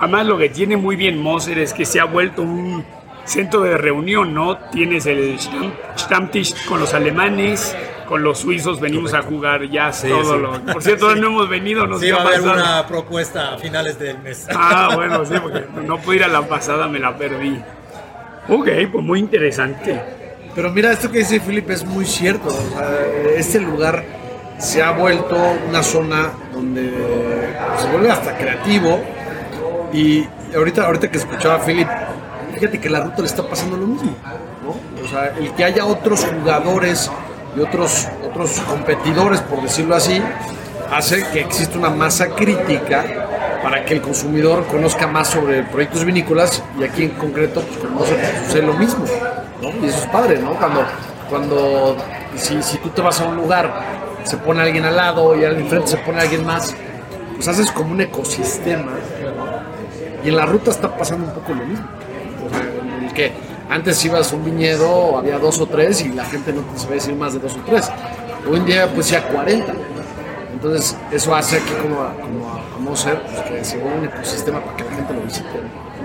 Además lo que tiene muy bien Moser es que se ha vuelto un centro de reunión, ¿no? Tienes el Stamm- Stammtisch con los alemanes, con los suizos venimos a jugar ya Sí, todo sí. lo... Por cierto, no hemos venido, nos Sí, va a haber pasar. una propuesta a finales del mes. Ah, bueno, sí, porque no pude ir a la pasada, me la perdí. Ok, pues muy interesante. Pero mira, esto que dice Philip es muy cierto. o sea, este lugar se ha vuelto una zona donde se vuelve hasta creativo. Y ahorita, ahorita que escuchaba a Philip, fíjate que la ruta le está pasando lo mismo. ¿no? O sea, el que haya otros jugadores y otros, otros competidores, por decirlo así, hace que exista una masa crítica para que el consumidor conozca más sobre proyectos vinícolas y aquí en concreto pues conoce sucede lo mismo ¿no? y eso es padre ¿no? cuando, cuando si, si tú te vas a un lugar se pone alguien al lado y al enfrente se pone alguien más pues haces como un ecosistema y en la ruta está pasando un poco lo mismo o sea, en el que antes ibas a un viñedo había dos o tres y la gente no te sabía decir más de dos o tres hoy en día pues ya 40 entonces, eso hace aquí como a, como a, a Moser, pues, que se vuelva un ecosistema para que la gente lo visite.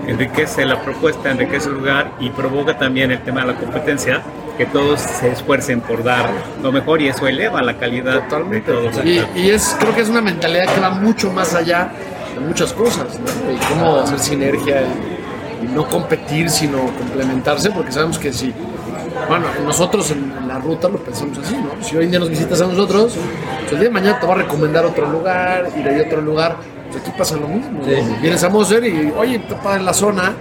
enriquece la propuesta, enriquece el lugar y provoca también el tema de la competencia, que todos se esfuercen por dar lo mejor y eso eleva la calidad Totalmente. de todos. Y, y es, creo que es una mentalidad que va mucho más allá muchas cosas, ¿no? Y cómo hacer sinergia y, no competir, sino complementarse, porque sabemos que si, bueno, nosotros en, la ruta lo pensamos así, ¿no? Si hoy en día nos visitas a nosotros, pues el día de mañana te va a recomendar otro lugar, ir a otro lugar, aquí pasa lo mismo. ¿no? Vienes a Moser y, oye, está padre la zona,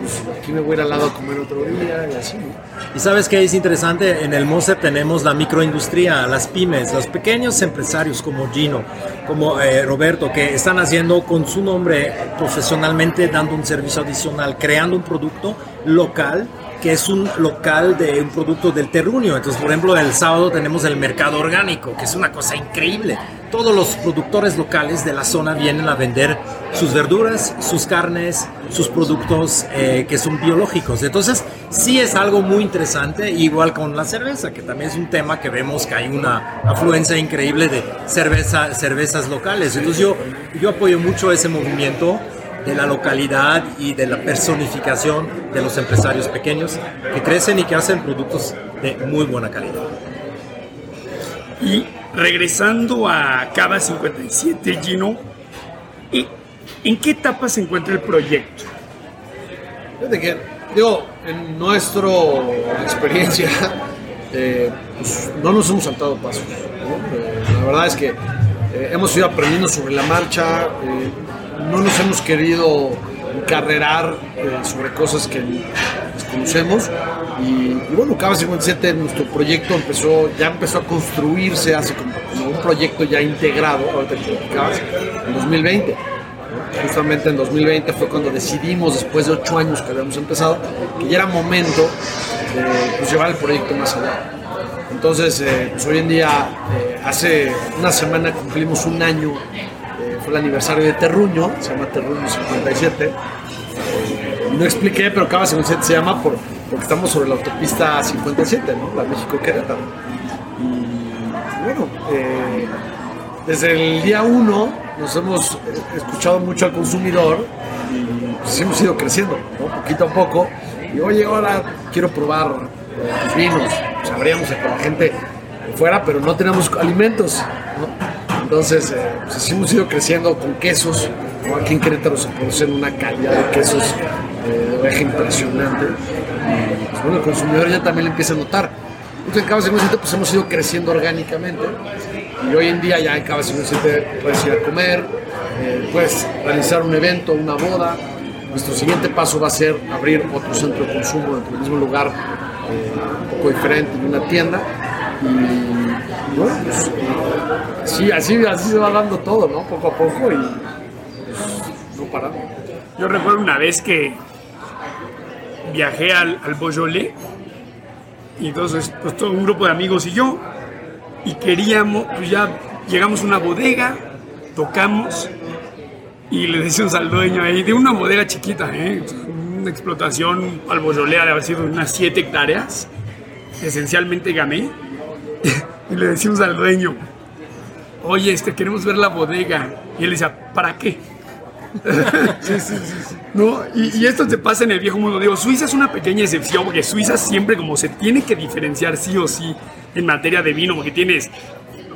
pues aquí me voy a ir al lado a comer otro día y así, ¿no? Y sabes que es interesante, en el Moser tenemos la microindustria, las pymes, los pequeños empresarios como Gino, como eh, Roberto, que están haciendo con su nombre profesionalmente, dando un servicio adicional, creando un producto local que es un local de un producto del terruño. Entonces, por ejemplo, el sábado tenemos el mercado orgánico, que es una cosa increíble. Todos los productores locales de la zona vienen a vender sus verduras, sus carnes, sus productos eh, que son biológicos. Entonces, sí es algo muy interesante, igual con la cerveza, que también es un tema que vemos que hay una afluencia increíble de cerveza, cervezas locales. Entonces, yo, yo apoyo mucho ese movimiento de la localidad y de la personificación de los empresarios pequeños que crecen y que hacen productos de muy buena calidad. Y regresando a Cava 57, Gino, ¿y ¿en qué etapa se encuentra el proyecto? Fíjate que, digo, en nuestra experiencia, eh, pues, no nos hemos saltado pasos. ¿no? Eh, la verdad es que eh, hemos ido aprendiendo sobre la marcha, eh, no nos hemos querido encarrerar eh, sobre cosas que desconocemos. Y, y bueno, Cava 57, nuestro proyecto empezó, ya empezó a construirse hace como, un proyecto ya integrado, ahorita que en 2020. Justamente en 2020 fue cuando decidimos, después de ocho años que habíamos empezado, que ya era momento de pues, llevar el proyecto más allá. Entonces, eh, pues hoy en día, eh, hace una semana cumplimos un año, el aniversario de Terruño, se llama Terruño 57. Eh, no expliqué, pero Cava 57 se llama por, porque estamos sobre la autopista 57, ¿no? La México-Querétaro. Y bueno, eh, desde el día uno nos hemos escuchado mucho al consumidor y pues hemos ido creciendo, ¿no? poquito a poco. Y oye, ahora quiero probar tus vinos. Sabríamos que la gente fuera, pero no tenemos alimentos. ¿no? Entonces, eh, pues así hemos ido creciendo con quesos. Aquí en Querétaro se producen una calidad de quesos eh, de oveja impresionante. Y pues, bueno, el consumidor ya también lo empieza a notar. Entonces, en Cava 57 pues hemos ido creciendo orgánicamente y hoy en día ya en Cava 57 puedes ir a comer, eh, puedes realizar un evento, una boda. Nuestro siguiente paso va a ser abrir otro centro de consumo dentro del mismo lugar, eh, un poco diferente, en una tienda. Sí, así, así se va dando todo, ¿no? Poco a poco y pues, no paramos. Yo recuerdo una vez que viajé al, al Beaujolais y entonces pues todo un grupo de amigos y yo y queríamos, pues ya llegamos a una bodega, tocamos y le decimos al dueño ahí de una bodega chiquita, ¿eh? una explotación al Beaujolais de haber sido unas 7 hectáreas, esencialmente gamé, y le decimos al dueño, oye, este, queremos ver la bodega. Y él decía, ¿para qué? ¿No? Y, y esto te pasa en el viejo mundo. Digo, Suiza es una pequeña excepción porque Suiza siempre como se tiene que diferenciar sí o sí en materia de vino, porque tienes,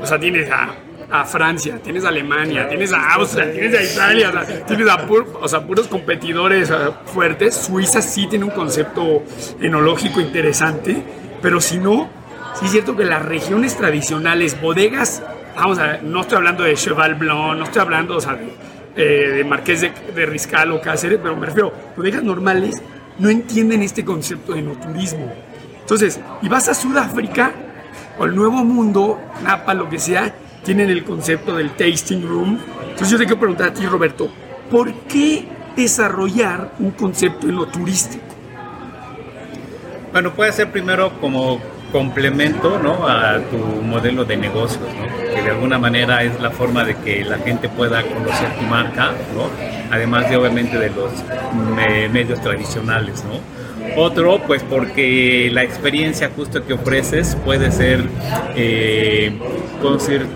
o sea, tienes a, a Francia, tienes a Alemania, tienes a Austria, tienes a Italia, o sea, tienes a, pur- o sea, puros competidores fuertes. Suiza sí tiene un concepto enológico interesante, pero si no, sí es cierto que las regiones tradicionales, bodegas, vamos a ver, no estoy hablando de Cheval Blanc, no estoy hablando, o sea, de, eh, Marqués de, Riscal o Cáceres, pero me refiero, bodegas normales no entienden este concepto de enoturismo. Entonces, y vas a Sudáfrica o el Nuevo Mundo, Napa, lo que sea, tienen el concepto del tasting room. Entonces yo te quiero preguntar a ti, Roberto, ¿por qué desarrollar un concepto enoturístico? Bueno, puede ser primero como complemento ¿no? a tu modelo de negocios, ¿no? que de alguna manera es la forma de que la gente pueda conocer tu marca, ¿no? además de obviamente de los me- medios tradicionales. ¿no? Otro, pues porque la experiencia justo que ofreces puede ser, eh,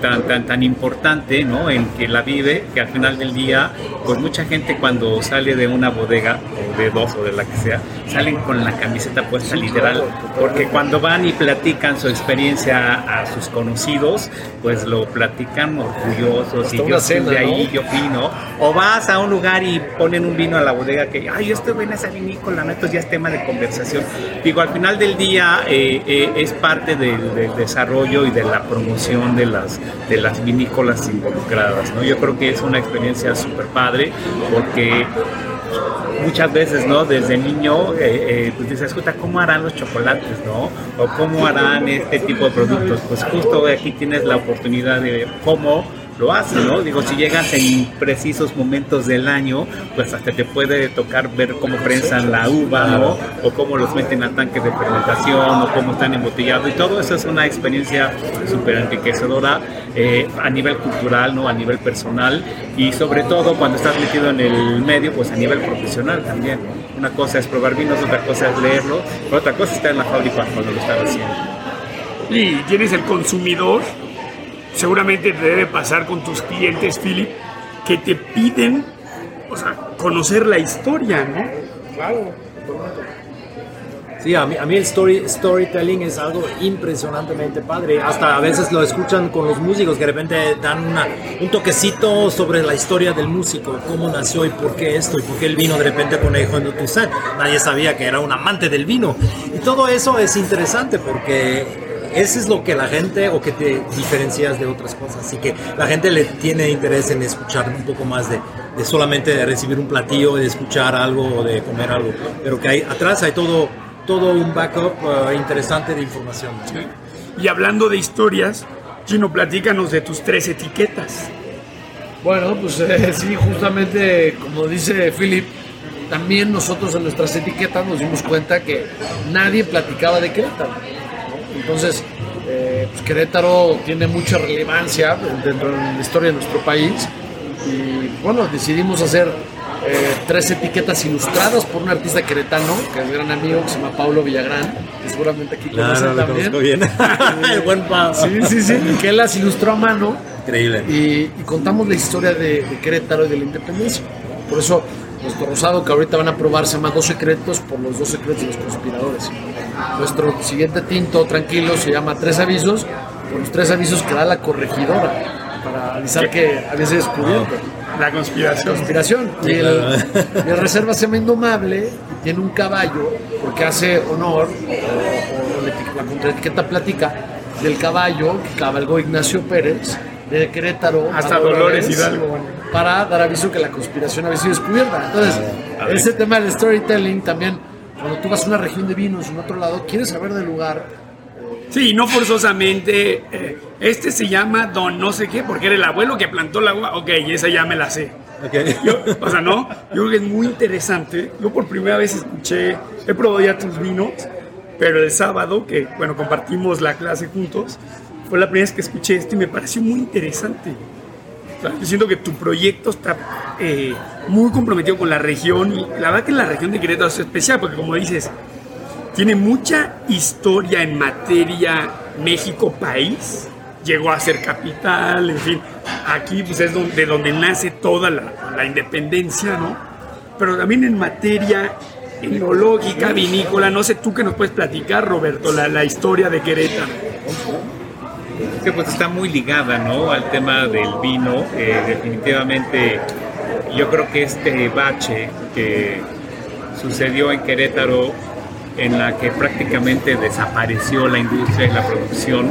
tan, tan, tan importante ¿no? en que la vive, que al final del día, pues mucha gente cuando sale de una bodega, o de dos o de la que sea, salen con la camiseta puesta literal, porque cuando van y platican su experiencia a sus conocidos, pues lo platican orgullosos Hasta y yo cena, estuve ahí, ¿no? yo fui, ¿no? O vas a un lugar y ponen un vino a la bodega que, ay, yo estuve en esa vinícola, ¿no? Entonces ya es tema de conversación. Digo, al final del día eh, eh, es parte del, desarrollo y de la promoción de las, de las vinícolas involucradas, ¿no? Yo creo que es una experiencia súper padre porque muchas veces, ¿no? Desde niño, eh, eh, pues dices, ¿cómo harán los chocolates, no? O cómo harán este tipo de productos. Pues justo aquí tienes la oportunidad de ver cómo lo hacen, ¿no? Digo, si llegas en precisos momentos del año, pues hasta te puede tocar ver cómo prensan la uva, ¿no? O cómo los meten a tanques de fermentación, o cómo están embotellados. Y todo eso es una experiencia súper enriquecedora eh, a nivel cultural, ¿no? A nivel personal. Y sobre todo cuando estás metido en el medio, pues a nivel profesional también. Una cosa es probar vinos, otra cosa es leerlo, pero otra cosa es estar en la fábrica cuando lo están haciendo. Y tienes el consumidor, seguramente te debe pasar con tus clientes, Philip, que te piden, o sea, conocer la historia, ¿no? Sí, a mí, a mí el story, storytelling es algo impresionantemente padre. Hasta a veces lo escuchan con los músicos que de repente dan una- un toquecito sobre la historia del músico, cómo nació y por qué esto y por qué el vino de repente con de set. Nadie sabía que era un amante del vino. Y todo eso es interesante porque eso es lo que la gente o que te diferencias de otras cosas. Así que la gente le tiene interés en escuchar un poco más de, de solamente de recibir un platillo, de escuchar algo o de comer algo. Pero que hay, atrás hay todo, todo un backup eh, interesante de información. Y hablando de historias, Gino, platícanos de tus tres etiquetas. Bueno, pues eh, sí, justamente como dice Philip, también nosotros en nuestras etiquetas nos dimos cuenta que nadie platicaba de Querétaro. Entonces, eh, pues Querétaro tiene mucha relevancia dentro de la historia de nuestro país y bueno, decidimos hacer eh, tres etiquetas ilustradas por un artista queretano, que es gran amigo, que se llama Pablo Villagrán, que seguramente aquí conocen también. bien. el buen pa. Sí, sí, sí, que él las ilustró a mano Increíble. y, y contamos la historia de, de Querétaro y de la independencia. Por eso nuestro rosado que ahorita van a probar se llama Dos Secretos por los dos secretos de los conspiradores. Nuestro siguiente tinto tranquilo se llama Tres Avisos por los tres avisos que da la corregidora para avisar que había sido descubierto. La conspiración. Conspiración. Y el, y el reserva se llama Indomable y tiene un caballo porque hace honor, o, la la contraetiqueta platica, del caballo que cabalgó Ignacio Pérez de Querétaro Hasta Dolores Hidalgo. para dar aviso que la conspiración había sido descubierta. Entonces, ese tema del storytelling también, cuando tú vas a una región de vinos en otro lado, quieres saber del lugar, Sí, no forzosamente. eh, este se llama Don no sé qué, porque era el abuelo que plantó la uva. Ok, esa ya me la sé. Yo- o sea, no, yo creo que es muy interesante. Yo por primera vez escuché, he probado ya tus vinos, pero el sábado, que bueno, compartimos la clase juntos, fue la primera vez que escuché esto y me pareció muy interesante. Siento que tu proyecto está eh, muy comprometido con la región y la verdad que la región de Querétaro es especial porque como dices, tiene mucha historia en materia México país. Llegó a ser capital, en fin. Aquí pues es de donde nace toda la, la independencia, ¿no? Pero también en materia enológica, vinícola, no sé tú qué nos puedes platicar, Roberto, la, la historia de Querétaro. Pues está muy ligada ¿no? al tema del vino. Eh, definitivamente yo creo que este bache que sucedió en Querétaro en la que prácticamente desapareció la industria y la producción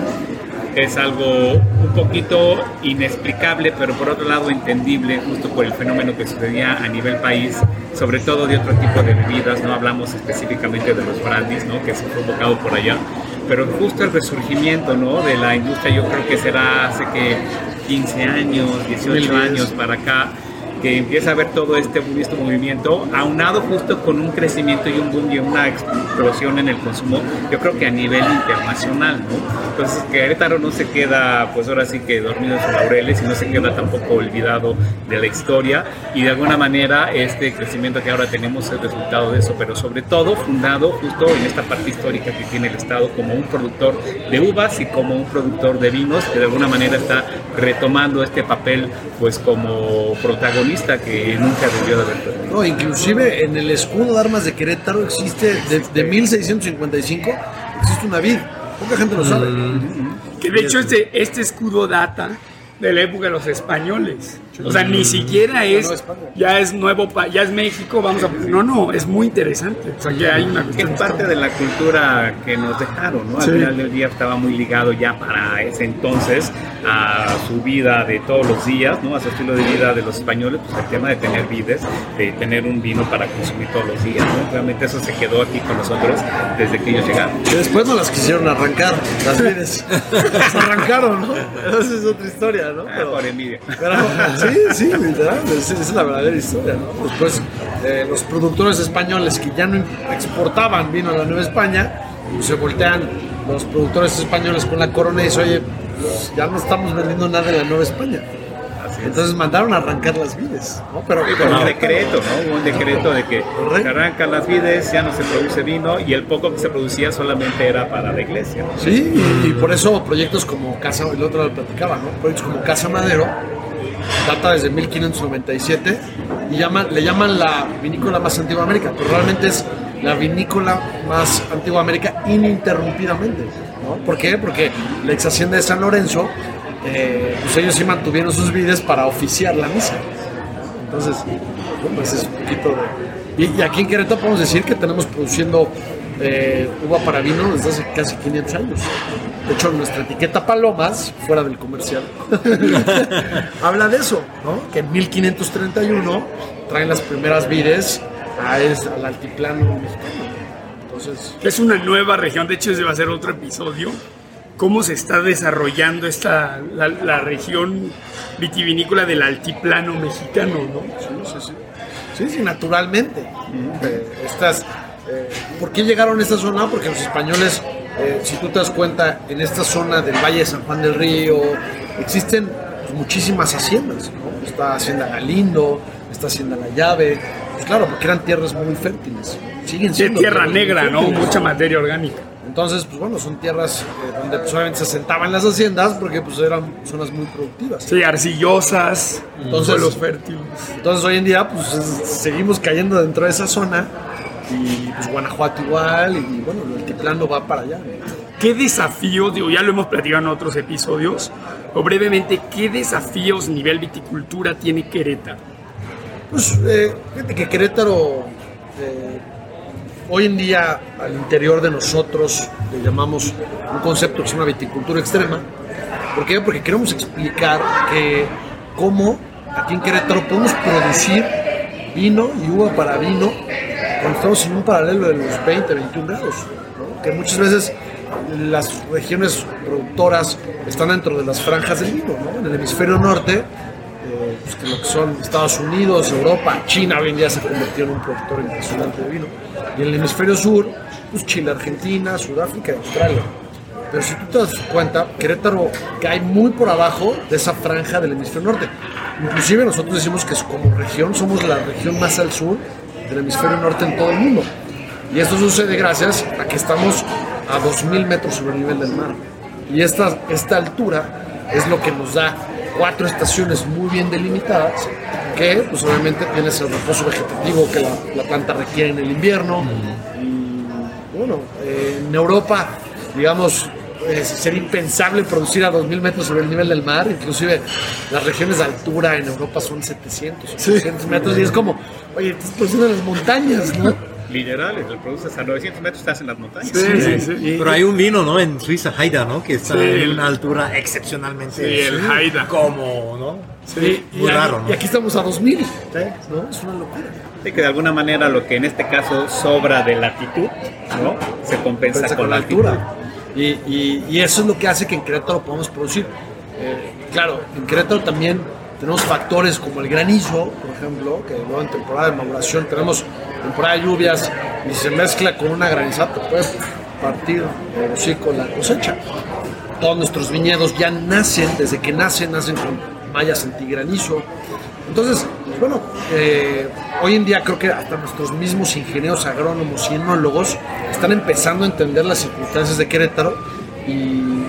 es algo un poquito inexplicable, pero por otro lado entendible, justo por el fenómeno que sucedía a nivel país, sobre todo de otro tipo de bebidas, no hablamos específicamente de los brandis, ¿no? que se fue invocado por allá, pero justo el resurgimiento ¿no? de la industria yo creo que será hace que 15 años, 18 años para acá, que empieza a ver todo este, este movimiento, aunado justo con un crecimiento y un boom y una explosión en el consumo, yo creo que a nivel internacional, ¿no? Entonces Querétaro no se queda, pues ahora sí que dormido en sus laureles y no se queda tampoco olvidado de la historia y de alguna manera este crecimiento que ahora tenemos es resultado de eso, pero sobre todo fundado justo en esta parte histórica que tiene el Estado como un productor de uvas y como un productor de vinos que de alguna manera está retomando este papel pues como protagonista que nunca debió de haber perdido. No, inclusive en el escudo de armas de Querétaro existe, de, de 1655, existe una vid. Poca gente lo sabe. Que de hecho este, este escudo data de la época de los españoles. O sea, ni siquiera es, ya es nuevo, ya es México, vamos a... No, no, es muy interesante. O sea, que hay una cuestión es parte de la cultura que nos dejaron, ¿no? Al Sí. final del día estaba muy ligado ya para ese entonces a su vida de todos los días, ¿no? A su estilo de vida de los españoles, pues el tema de tener vides, de tener un vino para consumir todos los días, ¿no? Realmente eso se quedó aquí con nosotros desde que ellos llegaron. Que después no las quisieron arrancar, las vides. Las arrancaron, ¿no? Esa es otra historia, ¿no? Ah, Pero- por envidia. Pero, sí, sí, literal, esa esa es la verdadera historia, ¿no? Después, eh, los productores españoles que ya no exportaban vino a la Nueva España, pues, se voltean los productores españoles con la corona y dicen, oye, pues, ya no estamos vendiendo nada en la Nueva España. Es. Entonces mandaron a arrancar las vides, ¿no? Pero, Con pero- un decreto, ¿no? Hubo un decreto de que se arrancan las vides, ya no se produce vino y el poco que se producía solamente era para la iglesia. ¿no? Sí, y, y por eso proyectos como Casa, el otro lo platicaba, ¿no? Proyectos como Casa Madero, data desde 1597 y llaman, le llaman la vinícola más antigua de América, pero realmente es la vinícola más antigua de América ininterrumpidamente, ¿no? ¿Por qué? Porque la ex hacienda de San Lorenzo, eh, pues ellos sí mantuvieron sus vides para oficiar la misa. Entonces, ese es un poquito de... Y, y aquí en Querétaro podemos decir que tenemos produciendo eh, uva para vino desde hace casi 500 años. De hecho, nuestra etiqueta Palomas, fuera del comercial, habla de eso, ¿no? Que en 1531 traen las primeras vides a es- al altiplano mexicano. Entonces, Es una nueva región, de hecho ese va a ser otro episodio. Cómo se está desarrollando esta, la, la región vitivinícola del altiplano mexicano, ¿no? Sí, sí, sí. Sí, sí, naturalmente. Eh, estas, eh, ¿Por qué llegaron a esta zona? Porque los españoles, eh, si tú te das cuenta, en esta zona del Valle de San Juan del Río existen pues, muchísimas haciendas. ¿no? Está Hacienda Galindo, está Hacienda La Llave. Pues claro, porque eran tierras muy fértiles. Siguen Sí, siendo tierra tierras muy negra, ¿no? fértiles. Mucha materia orgánica. Entonces, pues bueno, son tierras eh, donde pues, obviamente se asentaban las haciendas porque pues eran zonas muy productivas. Sí, arcillosas, Entonces- suelos fértiles. Entonces hoy en día pues es- seguimos cayendo dentro de esa zona y pues Guanajuato igual y bueno, el altiplano va para allá. ¿Qué desafíos, digo, ya lo hemos platicado en otros episodios, o brevemente, qué desafíos nivel viticultura tiene Querétaro? Pues eh, fíjate que Querétaro eh, hoy en día al interior de nosotros le llamamos un concepto que se llama viticultura extrema. ¿Por qué? Porque queremos explicar que cómo aquí en Querétaro podemos producir vino y uva para vino cuando estamos en un paralelo de los 20, 21 grados. Que muchas veces las regiones productoras están dentro de las franjas del vino. ¿no? En el hemisferio norte eh, pues, que lo que son Estados Unidos, Europa, China hoy en día se convirtió en un productor impresionante de vino. Y en el hemisferio sur, pues Chile, Argentina, Sudáfrica y Australia. Pero si tú te das cuenta, Querétaro cae muy por abajo de esa franja del hemisferio norte. Inclusive nosotros decimos que como región somos la región más al sur del hemisferio norte en todo el mundo. Y esto sucede gracias a que estamos a 2.000 metros sobre el nivel del mar. Y esta, esta altura es lo que nos da cuatro estaciones muy bien delimitadas qué? Pues obviamente tienes el reposo vegetativo que la, la planta requiere en el invierno. Y bueno, en Europa, digamos, eh, sería impensable producir a 2.000 metros sobre el nivel del mar. Inclusive las regiones de altura en Europa son 700, 800 metros. Y es como, oye, estás produciendo en las montañas, ¿no? Literal, lo produces a 900 metros, estás en las montañas. Sí, sí, sí. Y- Pero hay un vino, ¿no? En Suiza, Haida, ¿no? Que está Sí, en una altura excepcionalmente. Sí, el Haida. Como, ¿no? y, Muy y- raro, y ¿no? aquí estamos a 2000, ¿no? Es una locura. Sí, que de alguna manera lo que en este caso sobra de latitud, ¿no? Se compensa Compensa con, la altitud. Y, eso es lo que hace que en Querétaro podamos producir. Eh, claro, en Querétaro también tenemos factores como el granizo, por ejemplo, que luego en temporada de maduración tenemos temporada de lluvias y se mezcla con una granizada, te puede partir el hocico la cosecha. Todos nuestros viñedos ya nacen, desde que nacen, nacen con mallas antigranizo. Entonces, bueno, eh, hoy en día creo que hasta nuestros mismos ingenieros agrónomos y enólogos están empezando a entender las circunstancias de Querétaro y,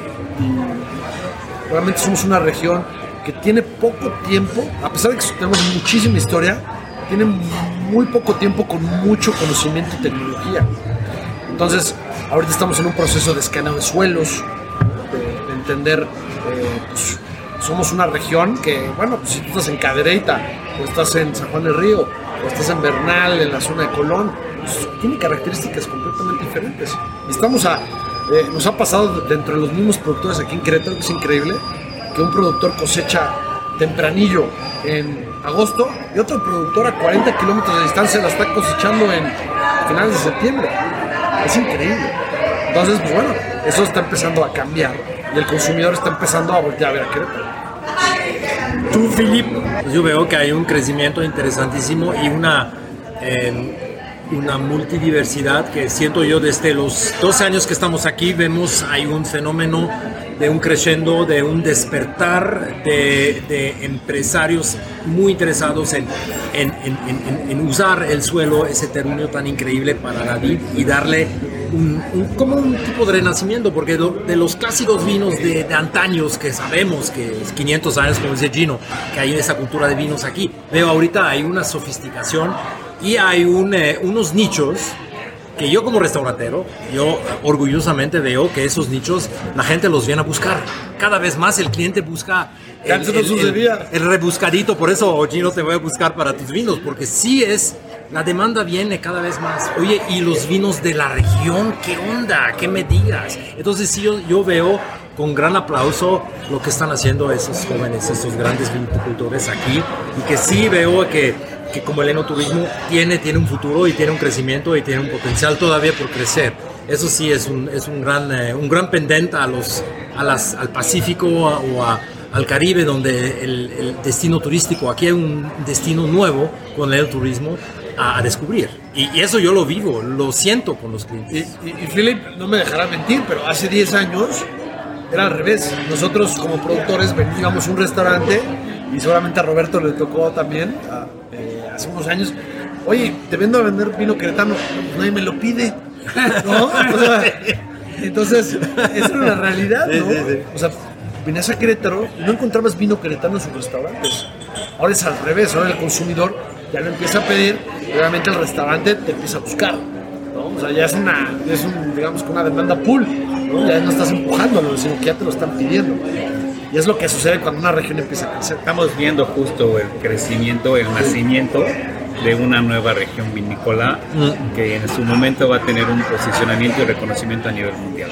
realmente somos una región que tiene poco tiempo, a pesar de que tenemos muchísima historia, tiene muy poco tiempo con mucho conocimiento y tecnología. Entonces, ahorita estamos en un proceso de escaneo de suelos, de, de entender, eh, pues, somos una región que, bueno, pues si tú estás en Cadereyta, o estás en San Juan del Río, o estás en Bernal, en la zona de Colón, pues, tiene características completamente diferentes. Estamos a, eh, nos ha pasado dentro de los mismos productores aquí en Querétaro, que es increíble, que un productor cosecha tempranillo en agosto y otro productor a 40 kilómetros de distancia la está cosechando en finales de septiembre. Es increíble. Entonces, pues bueno, eso está empezando a cambiar y el consumidor está empezando a voltear a ver a Querétaro. Yo veo que hay un crecimiento interesantísimo y una, eh, una multidiversidad que siento yo desde los dos años que estamos aquí, vemos hay un fenómeno de un crescendo, de un despertar de, empresarios muy interesados en, en, en- en- usar el suelo, ese terruño tan increíble para la vid y darle un, como un tipo de renacimiento, porque de los clásicos vinos de, de antaños que sabemos que es 500 años, como dice Gino, que hay esa cultura de vinos aquí, veo ahorita hay una sofisticación y hay eh, unos nichos que yo como restaurantero, yo orgullosamente veo que esos nichos la gente los viene a buscar. Cada vez más el cliente busca antes no sucedía. el rebuscadito, por eso Gino te voy a buscar para tus vinos, porque sí es, la demanda viene cada vez más. Oye, y los vinos de la región, ¿qué onda? ¿Qué me digas? Entonces sí, yo, yo veo con gran aplauso lo que están haciendo esos jóvenes, esos grandes viticultores aquí, y que sí veo que, que como el enoturismo tiene, tiene un futuro y tiene un crecimiento y tiene un potencial todavía por crecer. Eso sí es un, es un, gran, eh, un gran pendente a los, a las, al Pacífico a- o a, al Caribe, donde el, el destino turístico, aquí hay un destino nuevo con el turismo a, a descubrir. Y, y eso yo lo vivo, lo siento con los Y, clientes. y, y Philip no me dejará mentir, pero hace 10 años era al revés. Nosotros como productores veníamos a un restaurante y seguramente a Roberto le tocó también a- eh, hace unos años. Oye, te vendo a vender vino queretano, pues nadie me lo pide. ¿No? O sea, entonces, eso era una realidad, ¿no? Sí, sí, sí. O sea, venías a Querétaro y no encontrabas vino queretano en sus restaurantes. Ahora es al revés, ahora el consumidor ya lo empieza a pedir y obviamente el restaurante te empieza a buscar. ¿no? O sea, ya es una, es un, digamos que una demanda pool, ¿no? Ya no estás empujándolo, sino que ya te lo están pidiendo. Y es lo que sucede cuando una región empieza a crecer. Estamos viendo justo el crecimiento, el nacimiento de una nueva región vinícola que en su momento va a tener un posicionamiento y reconocimiento a nivel mundial.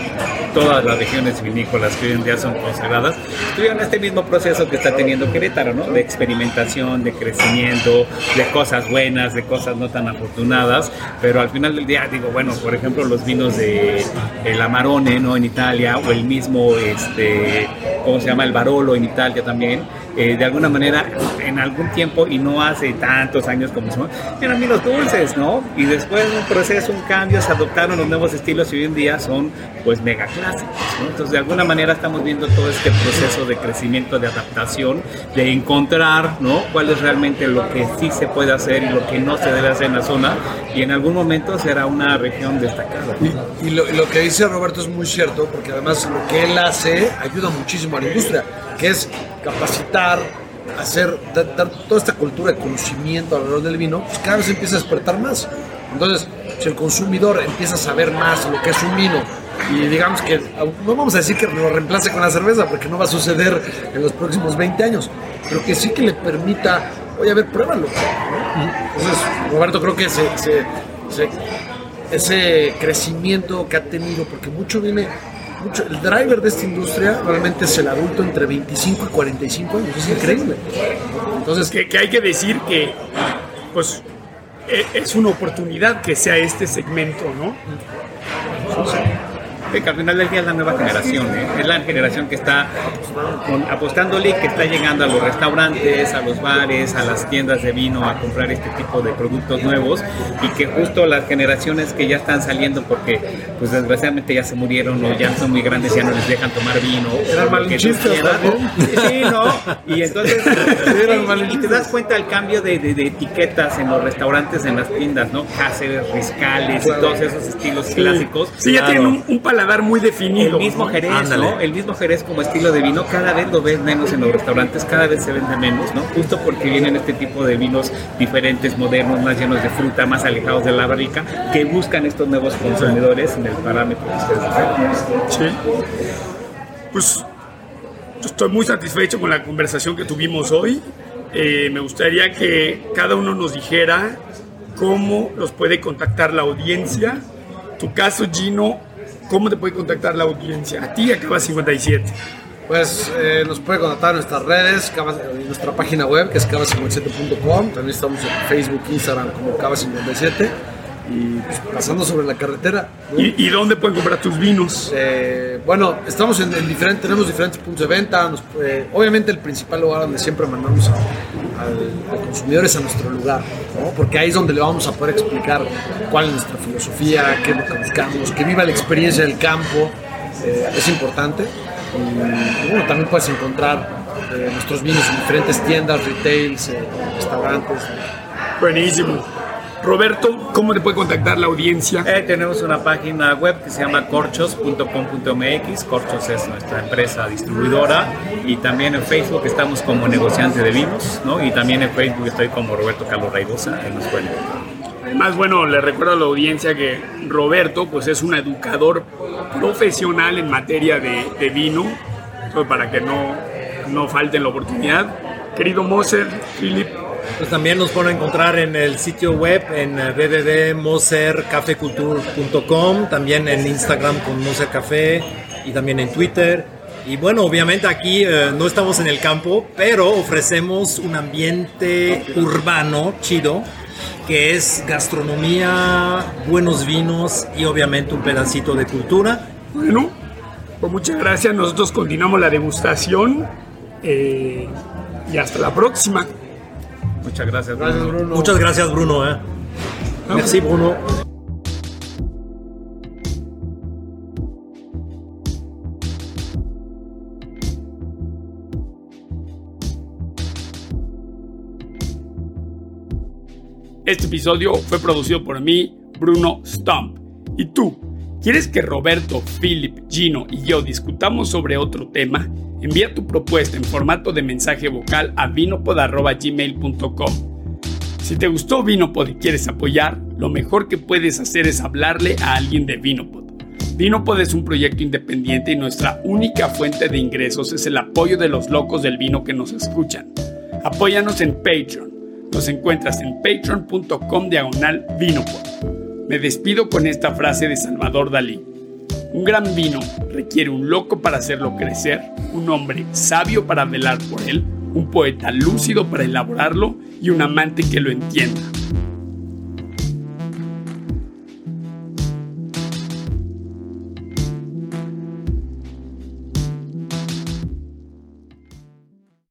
Todas las regiones vinícolas que hoy en día son consagradas tuvieron este mismo proceso que está teniendo Querétaro, ¿no? De experimentación, de crecimiento, de cosas buenas, de cosas no tan afortunadas, pero al final del día, digo, bueno, por ejemplo, los vinos de el Amarone, ¿no? En Italia, o el mismo, este, ¿cómo se llama? El Barolo en Italia también, eh, de alguna manera, en algún tiempo, y no hace tantos años como se eran vinos dulces, ¿no? Y después de un proceso, un cambio, se adoptaron los nuevos estilos y hoy en día son, pues, mega clásicos, ¿no? Entonces, de alguna manera estamos viendo todo este proceso de crecimiento, de adaptación, de encontrar, ¿no? Cuál es realmente lo que sí se puede hacer y lo que no se debe hacer en la zona, y en algún momento será una región destacada. Y lo, lo que dice Roberto es muy cierto, porque además lo que él hace ayuda muchísimo a la industria, que es capacitar, hacer, dar, toda esta cultura de conocimiento alrededor del vino, pues cada vez empieza a despertar más. Entonces, si el consumidor empieza a saber más lo que es un vino, y digamos que no vamos a decir que lo reemplace con la cerveza, porque no va a suceder en los próximos 20 años, pero que sí que le permita, oye, a ver, pruébalo. Entonces, Roberto, creo que ese crecimiento que ha tenido, porque mucho viene, mucho, el driver de esta industria realmente es el adulto entre 25 y 45 años, es increíble. Entonces, que, que hay que decir que, pues, e, es una oportunidad que sea este segmento, ¿no? Que al final del día es la nueva generación, ¿eh? es la generación que está apostándole, que está llegando a los restaurantes, a los bares, a las tiendas de vino a comprar este tipo de productos nuevos y que justo las generaciones que ya están saliendo porque pues desgraciadamente ya se murieron o ya son muy grandes ya no les dejan tomar vino. Eran malinchistas Sí, ¿no? Y entonces y, te das cuenta del cambio de, de, etiquetas en los restaurantes, en las tiendas, ¿no? Cáceres, Riscales y todos esos estilos clásicos. Sí, ya tienen un, un dar muy definido. El mismo Jerez, ¿no? El mismo Jerez como estilo de vino, cada vez lo ves menos en los restaurantes, cada vez se vende menos, ¿no? Justo porque vienen este tipo de vinos diferentes, modernos, más llenos de fruta, más alejados de la barrica, que buscan estos nuevos consumidores en el parámetro que ustedes Sí. Pues estoy muy satisfecho con la conversación que tuvimos hoy. Eh, me gustaría que cada uno nos dijera cómo los puede contactar la audiencia. Tu caso, Gino, ¿Cómo te puede contactar la audiencia? A ti, a Cava 57. Pues eh, nos puede contactar en nuestras redes, en nuestra página web que es cava57.com. También estamos en Facebook, Instagram como Cava57 y pues, pasando sobre la carretera. ¿Y, dónde pueden comprar tus vinos? Eh, bueno, estamos en, diferentes, tenemos diferentes puntos de venta. Eh, obviamente el principal lugar donde siempre mandamos al, consumidor es a nuestro lugar, porque ahí es donde le vamos a poder explicar cuál es nuestra filosofía, qué es lo que buscamos, que viva la experiencia del campo. Eh, es importante. Y, bueno, también puedes encontrar nuestros vinos en diferentes tiendas, retails, restaurantes. Buenísimo. Roberto, ¿cómo te puede contactar la audiencia? Eh, tenemos una página web que se llama corchos.com.mx. Corchos es nuestra empresa distribuidora. Y también en Facebook estamos como negociante de vinos, ¿no? Y también en Facebook estoy como Roberto Carlos Raigosa en la escuela. Además, bueno, le recuerdo a la audiencia que Roberto pues es un educador profesional en materia de, de vino, para que no, no falten la oportunidad. Querido Moser, Philip, pues también nos pueden encontrar en el sitio web en www.mosercafecultur.com, también en Instagram con Moser Café y también en Twitter. Y bueno, obviamente aquí eh, no estamos en el campo, pero ofrecemos un ambiente urbano chido, que es gastronomía, buenos vinos y obviamente un pedacito de cultura. Bueno, pues muchas gracias. Nosotros continuamos la degustación eh, y hasta la próxima. Muchas gracias, Bruno. Muchas gracias, Bruno. Eh. Merci, Bruno. Este episodio fue producido por mí, Bruno Stump. ¿Y tú? ¿Quieres que Roberto, Philip, Gino y yo discutamos sobre otro tema? Envía tu propuesta en formato de mensaje vocal a vinopod.gmail.com. Si te gustó Vinopod y quieres apoyar, lo mejor que puedes hacer es hablarle a alguien de Vinopod. Vinopod es un proyecto independiente y nuestra única fuente de ingresos es el apoyo de los locos del vino que nos escuchan. Apóyanos en Patreon. Nos encuentras en patreon.com diagonal Vinopod. Me despido con esta frase de Salvador Dalí. Un gran vino requiere un loco para hacerlo crecer, un hombre sabio para velar por él, un poeta lúcido para elaborarlo y un amante que lo entienda.